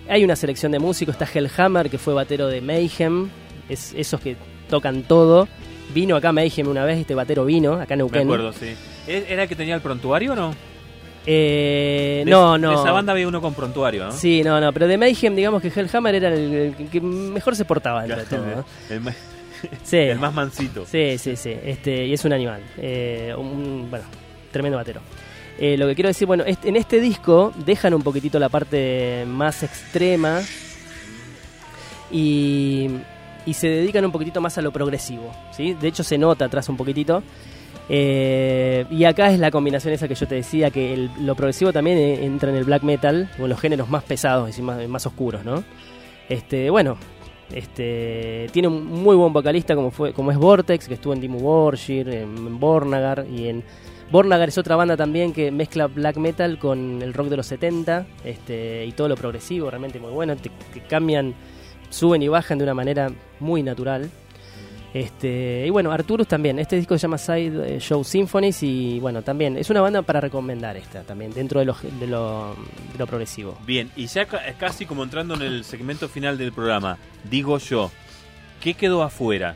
Hay una selección de músicos, está Hellhammer, que fue batero de Mayhem, es esos que tocan todo. Vino acá Mayhem una vez, este batero vino, acá en Me Neuquén. acuerdo, sí. ¿E- ¿Era el que tenía el prontuario o no? Eh, De- no, De no. esa banda había uno con prontuario, ¿no? Sí, no, no, pero de Mayhem, digamos que Hellhammer era el, el que mejor se portaba entre todo. ¿no? el, Sí. el más mansito. Sí, sí, sí. Este, y es un animal. Eh, un, bueno, tremendo batero. Eh, lo que quiero decir, bueno, en este disco dejan un poquitito la parte más extrema y, y se dedican un poquitito más a lo progresivo. ¿sí? De hecho, se nota atrás un poquitito. Eh, y acá es la combinación esa que yo te decía, que lo progresivo también eh, entra en el black metal, o en los géneros más pesados y más, más oscuros, ¿no? Este, bueno, este, tiene un muy buen vocalista como fue como es Vortex, que estuvo en Dimmu Borgir, en, Bornagar y en Bornagar es otra banda también que mezcla black metal con el rock de los 70 este, y todo lo progresivo, realmente muy bueno, que cambian, suben y bajan de una manera muy natural. Este, y bueno, Arturus también, este disco se llama Side eh, Show Symphonies y bueno, también es una banda para recomendar esta también, dentro de lo, de lo, de lo progresivo. Bien, y ya ca- casi como entrando en el segmento final del programa, digo yo, ¿qué quedó afuera?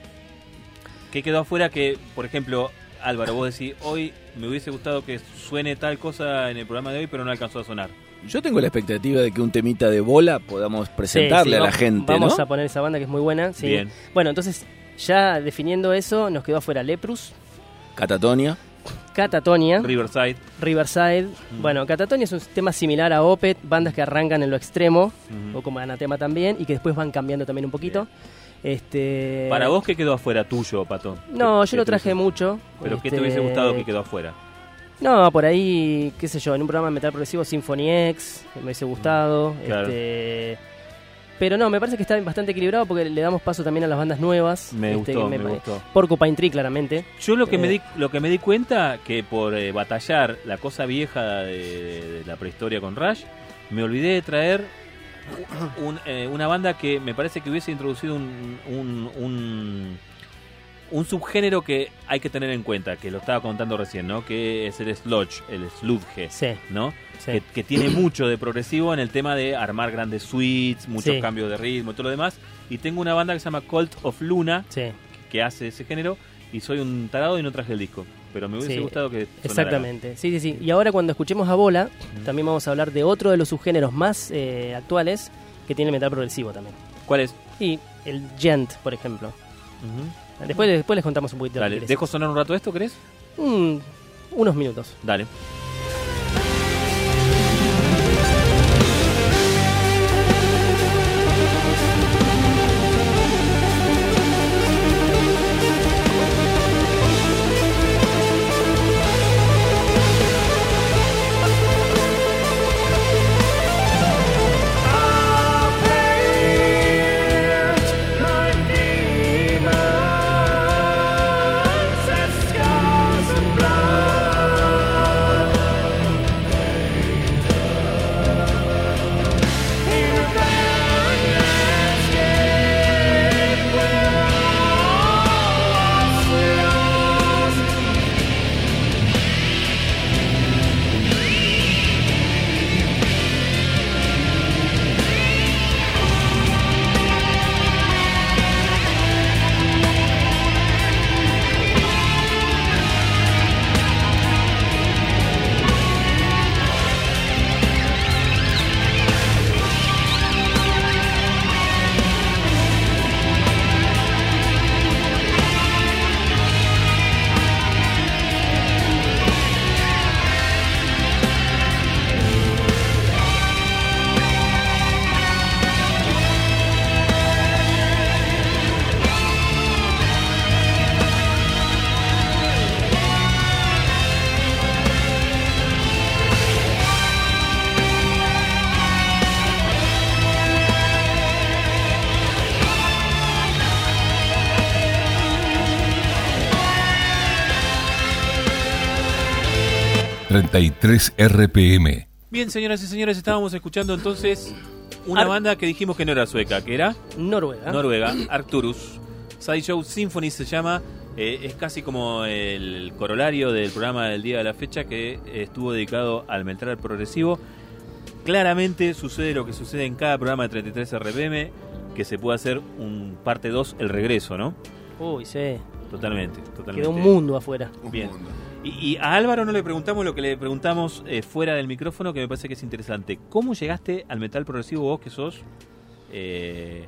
¿Qué quedó afuera que, por ejemplo, Álvaro, vos decís, hoy me hubiese gustado que suene tal cosa en el programa de hoy, pero no alcanzó a sonar? Yo tengo la expectativa de que un temita de bola podamos presentarle Sí, sí, a la gente, Vamos ¿no? a poner esa banda que es muy buena. Sí. Bien. Bueno, entonces, ya definiendo eso, nos quedó afuera Leprus, Catatonia. Catatonia. Riverside. Riverside. Mm. Bueno, Catatonia es un tema similar a Opet, bandas que arrancan en lo extremo, o como Anatema también, y que después van cambiando también un poquito. Este, Para vos, ¿qué quedó afuera tuyo, Pato? No, ¿Qué- yo qué lo traje mucho. ¿Pero qué te este, hubiese gustado que quedó afuera? No, por ahí, qué sé yo, en un programa de metal progresivo Symphony X, me hubiese gustado. Mm, Claro. este, pero no, me parece que está bastante equilibrado porque le damos paso también a las bandas nuevas. Me este, gustó, me gustó. Porcupine Tree, claramente. Yo lo que, me Eh, di, lo que me di cuenta que por eh, batallar la cosa vieja de, de la prehistoria con Rush, me olvidé de traer un- eh, una banda que me parece que hubiese introducido un, un, un, un subgénero que hay que tener en cuenta, que lo estaba contando recién, ¿no? Que es el sludge, el sludge, Sí. ¿no? Sí. Que, que tiene mucho de progresivo en el tema de armar grandes suites, muchos Sí. cambios de ritmo y todo lo demás. Y tengo una banda que se llama Cult of Luna, que hace ese género y soy un tarado y no traje el disco. Pero me hubiese gustado que sonara. Exactamente, sí, sí, sí. Y ahora cuando escuchemos a Bola, también vamos a hablar de otro de los subgéneros más eh, actuales que tiene el metal progresivo también. ¿Cuál es? Y el gent, por ejemplo. Después, después les contamos un poquito. Dale, ¿dejo sonar un rato esto, crees? Mm, unos minutos. Dale. ...33 RPM... Bien, señoras y señores, estábamos escuchando entonces una Ar- banda que dijimos que no era sueca, que era Noruega. Noruega, Arcturus. Sideshow Symphony se llama. eh, es casi como el corolario del programa del día de la fecha que estuvo dedicado al metal progresivo. Claramente sucede lo que sucede en cada programa de 33 RPM, que se puede hacer un parte 2, el regreso, ¿no? Uy, sí. Totalmente, totalmente. Quedó un mundo afuera. Bien. Y, a Álvaro no le preguntamos lo que le preguntamos eh, fuera del micrófono, que me parece que es interesante. ¿Cómo llegaste al metal progresivo vos que sos eh,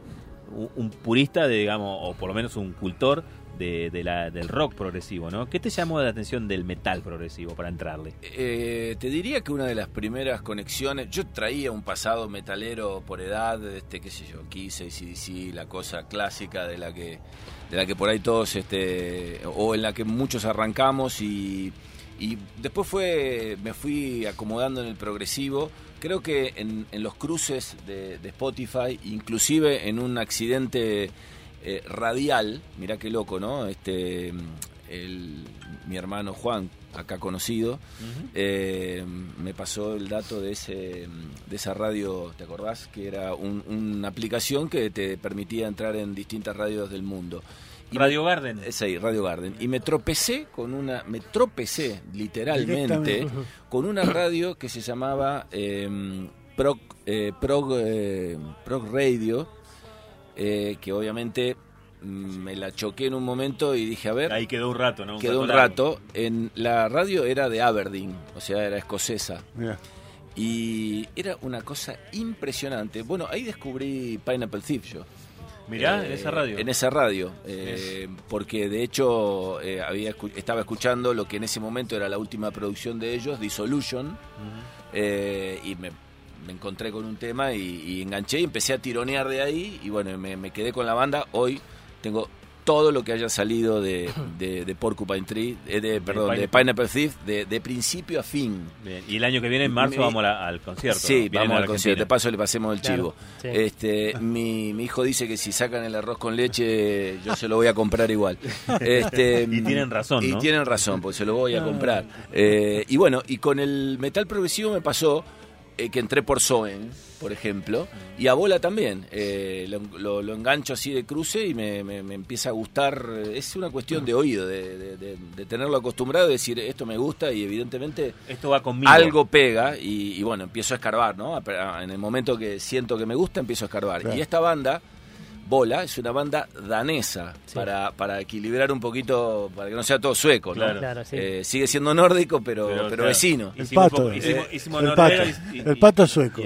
un, un purista, de, digamos, o por lo menos un cultor de, la, del rock progresivo, ¿no? ¿Qué te llamó la atención del metal progresivo para entrarle? Eh, te diría que una de las primeras conexiones, yo traía un pasado metalero por edad, este, qué sé yo, Kiss, ACDC, la cosa clásica de la que, de la que por ahí todos, este, o en la que muchos arrancamos y, y después fue, me fui acomodando en el progresivo. Creo que en, en los cruces de, de Spotify, inclusive en un accidente eh, radial, mirá qué loco, ¿no? Este, el, mi hermano Juan, acá conocido, eh, me pasó el dato de ese de esa radio, ¿te acordás? Que era un- una aplicación que te permitía entrar en distintas radios del mundo. Radio Garden. Eh, Sí, Radio Garden. Y me tropecé con una, me tropecé literalmente con una radio que se llamaba eh, Prog, eh, Prog, Prog Radio, eh, que obviamente mm, me la choqué en un momento y dije, a ver, Ahí quedó un rato, ¿no? quedó un largo. rato. En la radio era de Aberdeen, o sea, era escocesa. Y era una cosa impresionante. Bueno, ahí descubrí Pineapple Thief yo. Mirá, Eh, en esa radio. En esa radio, eh, porque de hecho eh, había escu- estaba escuchando lo que en ese momento era la última producción de ellos, Dissolution, eh, y me, me encontré con un tema y, y enganché y empecé a tironear de ahí y bueno, me, me quedé con la banda. Hoy tengo todo lo que haya salido de, de, de Porcupine Tree, eh, de, perdón, de Pineapple. Thief, de, de principio a fin. Bien, Y el año que viene, en marzo, Mi- vamos la- al concierto. Sí, vamos al concierto. De paso le pasemos el Claro, chivo. sí. Este, mi, mi hijo dice que si sacan el arroz con leche, yo se lo voy a comprar igual. Este, Y tienen razón, Y ¿no? tienen razón, porque se lo voy a comprar. Eh, y bueno, y con el metal progresivo me pasó eh, que entré por Soen, por ejemplo, y a Bola también. Eh, lo, lo- lo engancho así de cruce y me, me- me empieza a gustar. Es una cuestión de oído, de, de- de- de tenerlo acostumbrado, de decir esto me gusta y evidentemente Esto va conmigo. algo pega y, y bueno, empiezo a escarbar, ¿no? En el momento que siento que me gusta, empiezo a escarbar. Claro. Y esta banda, Bola, es una banda danesa, para, para equilibrar un poquito, para que no sea todo sueco, ¿no? Claro. Claro, sí. Eh, sigue siendo nórdico, pero, pero, claro, vecino. El Hicimos pato. poco- hicimos, hicimos el pato. y- y- El pato sueco.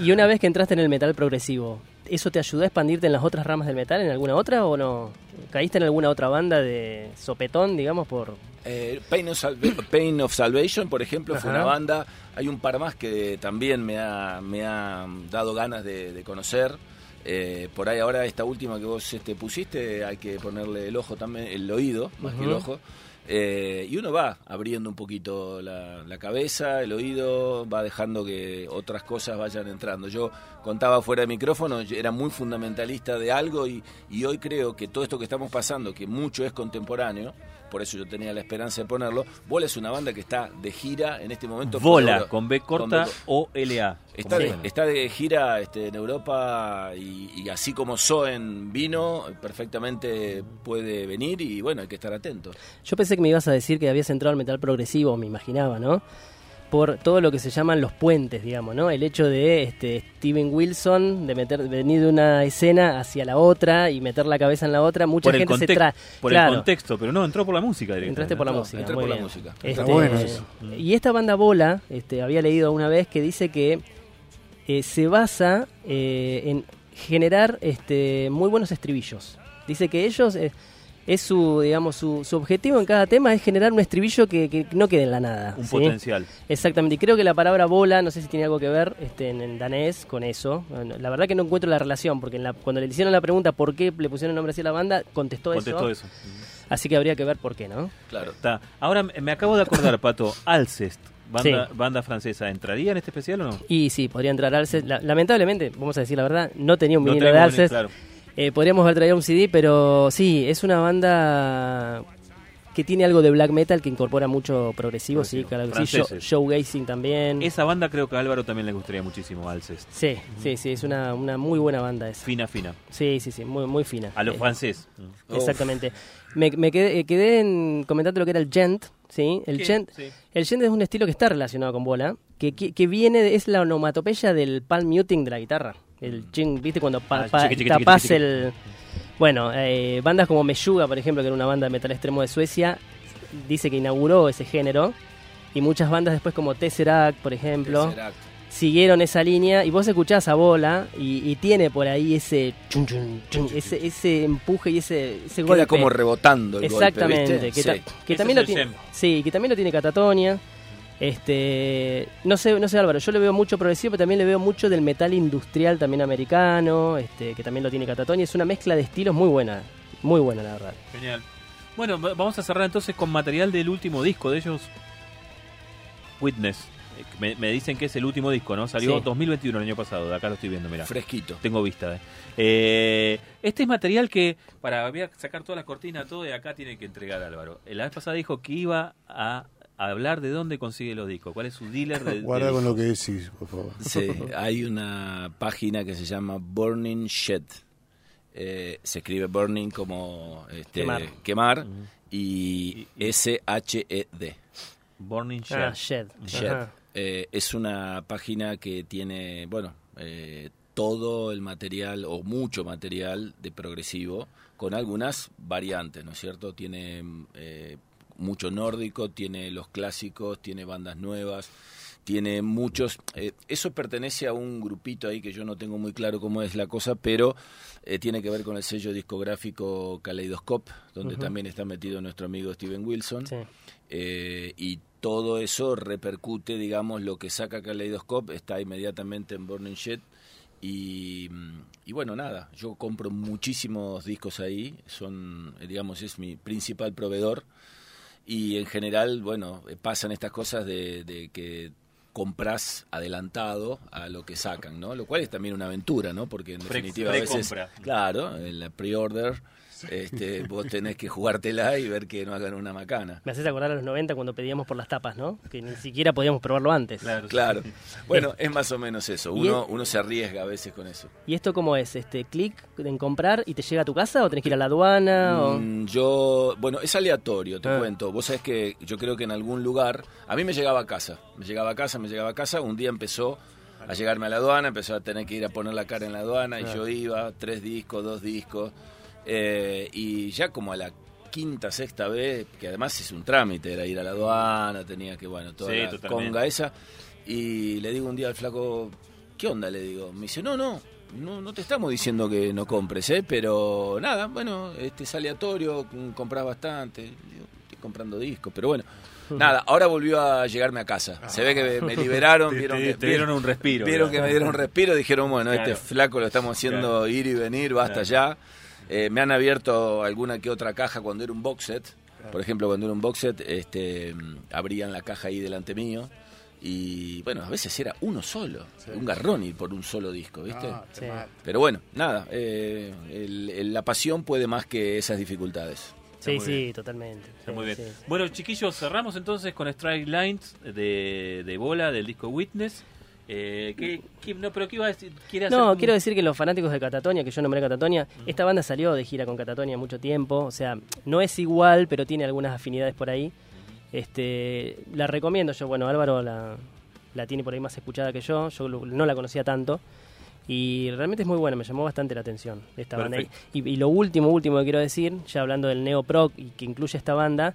Y una vez que entraste en el metal progresivo, ¿eso te ayudó a expandirte en las otras ramas del metal, en alguna otra o no? ¿Caíste en alguna otra banda de sopetón, digamos, por...? Eh, Pain, of Pain of Salvation, por ejemplo, fue una banda. Hay un par más que también me ha, me ha dado ganas de, de conocer. Eh, por ahí ahora esta última que vos este, pusiste hay que ponerle el ojo también, el oído, más que el ojo. Eh, y uno va abriendo un poquito la, la cabeza, el oído, va dejando que otras cosas vayan entrando. Yo contaba fuera de micrófono, era muy fundamentalista de algo y, y hoy creo que todo esto que estamos pasando, que mucho es contemporáneo, por eso yo tenía la esperanza de ponerlo, Bola es una banda que está de gira en este momento. Bola, con B corta con B- o LA. Está de, está de gira este, en Europa y, y así como Soen vino, perfectamente puede venir y bueno, hay que estar atento. Yo pensé que me ibas a decir que habías entrado al metal progresivo, me imaginaba, ¿no? Por todo lo que se llaman los puentes, digamos, ¿no? El hecho de este, Steven Wilson, de meter, de venir de una escena hacia la otra y meter la cabeza en la otra, mucha por gente se trae. por el contexto, pero no, entró por la música directamente. Entraste por la No, música. entré muy por la bien. música. Este, Está bueno eso. Y esta banda Bola, este, había leído una vez que dice que eh, se basa eh, en generar este, muy buenos estribillos. Dice que ellos, eh, es su, digamos, su, su objetivo en cada tema es generar un estribillo que, que no quede en la nada. Un ¿sí? potencial. Exactamente, y creo que la palabra bola, no sé si tiene algo que ver este, en, en danés con eso. Bueno, La verdad que no encuentro la relación, porque en la- cuando le hicieron la pregunta por qué le pusieron el nombre así a la banda, contestó, Contestó eso. eso. Así que habría que ver por qué, ¿no? Claro. Está. Ahora me acabo de acordar, Pato, Alcest, banda, Sí. banda francesa, ¿entraría en este especial o no? Y sí, podría entrar Alcest. La- lamentablemente, vamos a decir la verdad, no tenía un No vinilo de Alcest. claro. Eh, podríamos haber traído un CD, pero sí, es una banda que tiene algo de black metal que incorpora mucho progresivo, sí, claro que sí. Show, showgazing también. Esa banda creo que a Álvaro también le gustaría muchísimo, Alcest. Sí, sí, sí, es una, una muy buena banda esa. Fina, fina. Sí, sí, sí, muy, muy fina. A lo Eh, francés. Exactamente. Me, me quedé, eh, quedé en comentando lo que era el gent, ¿sí? El ¿Qué? gent, Sí. el gent es un estilo que está relacionado con bola, que, que, que viene, de- es la onomatopeya del palm muting de la guitarra. El ching, ¿viste? Cuando pa- Ah, pa- chiqui, chiqui, tapás chiqui, chiqui. el... Bueno, eh, bandas como Meshuga, por ejemplo, que era una banda de metal extremo de Suecia, dice que inauguró ese género. Y muchas bandas después como Tesseract, por ejemplo, Tesseract. siguieron esa línea y vos escuchás a bola y, y tiene por ahí ese chun, chun, chun, ese, ese empuje y ese, ese Queda golpe. como rebotando el Exactamente, golpe, ¿viste? que, Sí. ta- que Ese también lo tiene, sí, que también lo tiene Catatonia. Este, no sé, no sé Álvaro, yo le veo mucho progresivo, pero también le veo mucho del metal industrial también americano, este, que también lo tiene Catatonia, es una mezcla de estilos muy buena, muy buena la verdad. Genial. Bueno, va- vamos a cerrar entonces con material del último disco de ellos, Witness. Eh, Me, me dicen que es el último disco, ¿no? Salió Sí. 2021, el año pasado. De acá lo estoy viendo, mira. Fresquito. Tengo vista. eh. Eh, este es material que, para voy a sacar toda la cortina, todo, y acá tiene que entregar Álvaro. La vez pasada dijo que iba a hablar de dónde consigue los discos, cuál es su dealer de, de Guarda con lo que decís, por favor. Sí, hay una página que se llama Burning Shed. Eh, se escribe burning como este, Quemar. quemar y S-H-E-D. Burning Shed. Ah, Shed. Eh, es una página que tiene, bueno, eh, todo el material o mucho material de progresivo con algunas variantes, ¿no es cierto? Tiene eh, mucho nórdico, tiene los clásicos, tiene bandas nuevas, tiene muchos. eh, eso pertenece a un grupito ahí que yo no tengo muy claro cómo es la cosa, pero eh, tiene que ver con el sello discográfico Kaleidoscope, donde también está metido nuestro amigo Steven Wilson. Sí. Eh, y todo eso repercute, digamos, lo que saca Kaleidoscope está inmediatamente en Burning Shit. Y, y bueno, nada, yo compro muchísimos discos ahí, son, digamos, es mi principal proveedor. Y en general, bueno, eh, pasan estas cosas de, de que compras adelantado a lo que sacan, ¿no? Lo cual es también una aventura, ¿no? Porque en definitiva a veces, claro, en la pre-order, este, vos tenés que jugártela y ver que no hagan una macana. Me haces acordar a los 90 cuando pedíamos por las tapas, ¿no? Que ni siquiera podíamos probarlo antes. Claro. Bueno, es más o menos eso. Uno, uno se arriesga a veces con eso. ¿Y esto cómo es? Este clic en comprar y te llega a tu casa o tenés que ir a la aduana? o- Mm, Yo, bueno, es aleatorio, te Ah. cuento. Vos sabés que yo creo que en algún lugar, a mí me llegaba a casa, me llegaba a casa, me llegaba a casa, un día empezó a llegarme a la aduana, empezó a tener que ir a poner la cara en la aduana y yo iba, tres discos, dos discos, eh, y ya como a la quinta, sexta vez, que además es un trámite, era ir a la aduana, tenía que, bueno, toda Sí, la totalmente. conga esa, y le digo un día al flaco, ¿qué onda? Le digo, me dice, no, no, no, no te estamos diciendo que no compres, ¿eh? pero nada, bueno, este es aleatorio, mm, compras bastante, Digo, estoy comprando discos, pero bueno. Nada, ahora volvió a llegarme a casa. Se ve que me, me liberaron, Te- vieron te- que te dieron un respiro, Vieron claro. que me dieron un respiro, dijeron, bueno, Claro. este flaco lo estamos haciendo Claro. ir y venir, basta ya. Eh, me han abierto alguna que otra caja cuando era un box set. Por ejemplo, cuando era un box set, este, mm, abrían la caja ahí delante mío. Y bueno, a veces era uno solo, un garrón ir por un solo disco, ¿viste? Ah, Sí. Pero bueno, nada, eh, el- el- la pasión puede más que esas dificultades. Sí, muy sí, bien. totalmente. Está Sí, muy bien. sí. Bueno, chiquillos, cerramos entonces con Strike Lines de, de bola del disco Witness. Eh, ¿qué, qué- no, pero ¿qué iba a decir? ¿Quiere hacer No, un- quiero decir que los fanáticos de Catatonia, que yo nombré Catatonia, esta banda salió de gira con Catatonia mucho tiempo, o sea, no es igual, pero tiene algunas afinidades por ahí. Este, la recomiendo yo, bueno, Álvaro la, la tiene por ahí más escuchada que yo, yo no la conocía tanto. Y realmente es muy buena, me llamó bastante la atención esta banda. Y, y lo último, último que quiero decir, ya hablando del neoproc y que incluye esta banda,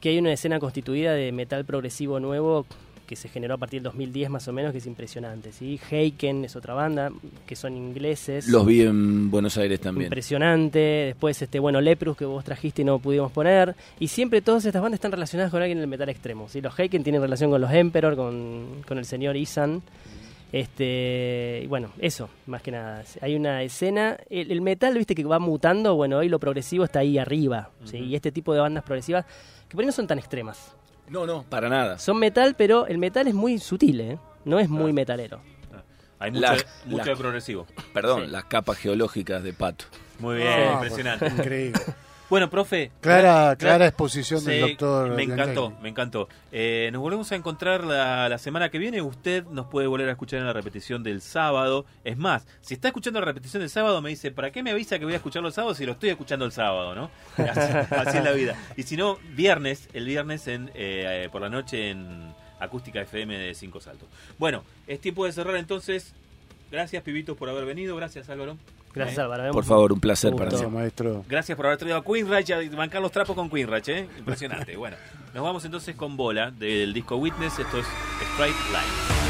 que hay una escena constituida de metal progresivo nuevo que se generó a partir del 2010 más o menos, que es impresionante. ¿sí? Heiken es otra banda, que son ingleses. Los vi en Buenos Aires también. Impresionante. Después, este, bueno, Leprus que vos trajiste y no pudimos poner. Y siempre todas estas bandas están relacionadas con alguien del metal extremo. ¿sí? Los Heiken tienen relación con los Emperor, con, con el señor Isan. Este, y bueno, eso, más que nada. Hay una escena, el, el metal, viste, que va mutando, bueno, hoy lo progresivo está ahí arriba, ¿sí? Y este tipo de bandas progresivas, que por ahí no son tan extremas. No, no, para nada. Son metal, pero el metal es muy sutil, ¿eh? No es muy metalero. Hay mucho, La- mucho la- de progresivo. Perdón, Sí. las capas geológicas de Pato. Muy bien, Ah, impresionante. Increíble. Bueno, profe. Clara, clara exposición del doctor. Me encantó, Bianchini. me encantó. Eh, nos volvemos a encontrar la, la semana que viene. Usted nos puede volver a escuchar en la repetición del sábado. Es más, si está escuchando la repetición del sábado, me dice, ¿para qué me avisa que voy a escucharlo el sábado si lo estoy escuchando el sábado, no? Así, así es la vida. Y si no, viernes, el viernes en eh, por la noche en Acústica FM de Cinco Saltos. Bueno, es tiempo de cerrar entonces. Gracias, pibitos, por haber venido. Gracias, Álvaro. Gracias, Eh, Álvaro. Por favor, un placer para Gracias, mí. maestro. Gracias por haber traído a Queenrach y bancar los trapos con Queenrach, ¿eh? Impresionante. Bueno, nos vamos entonces con bola del disco Witness. Esto es Straight Line.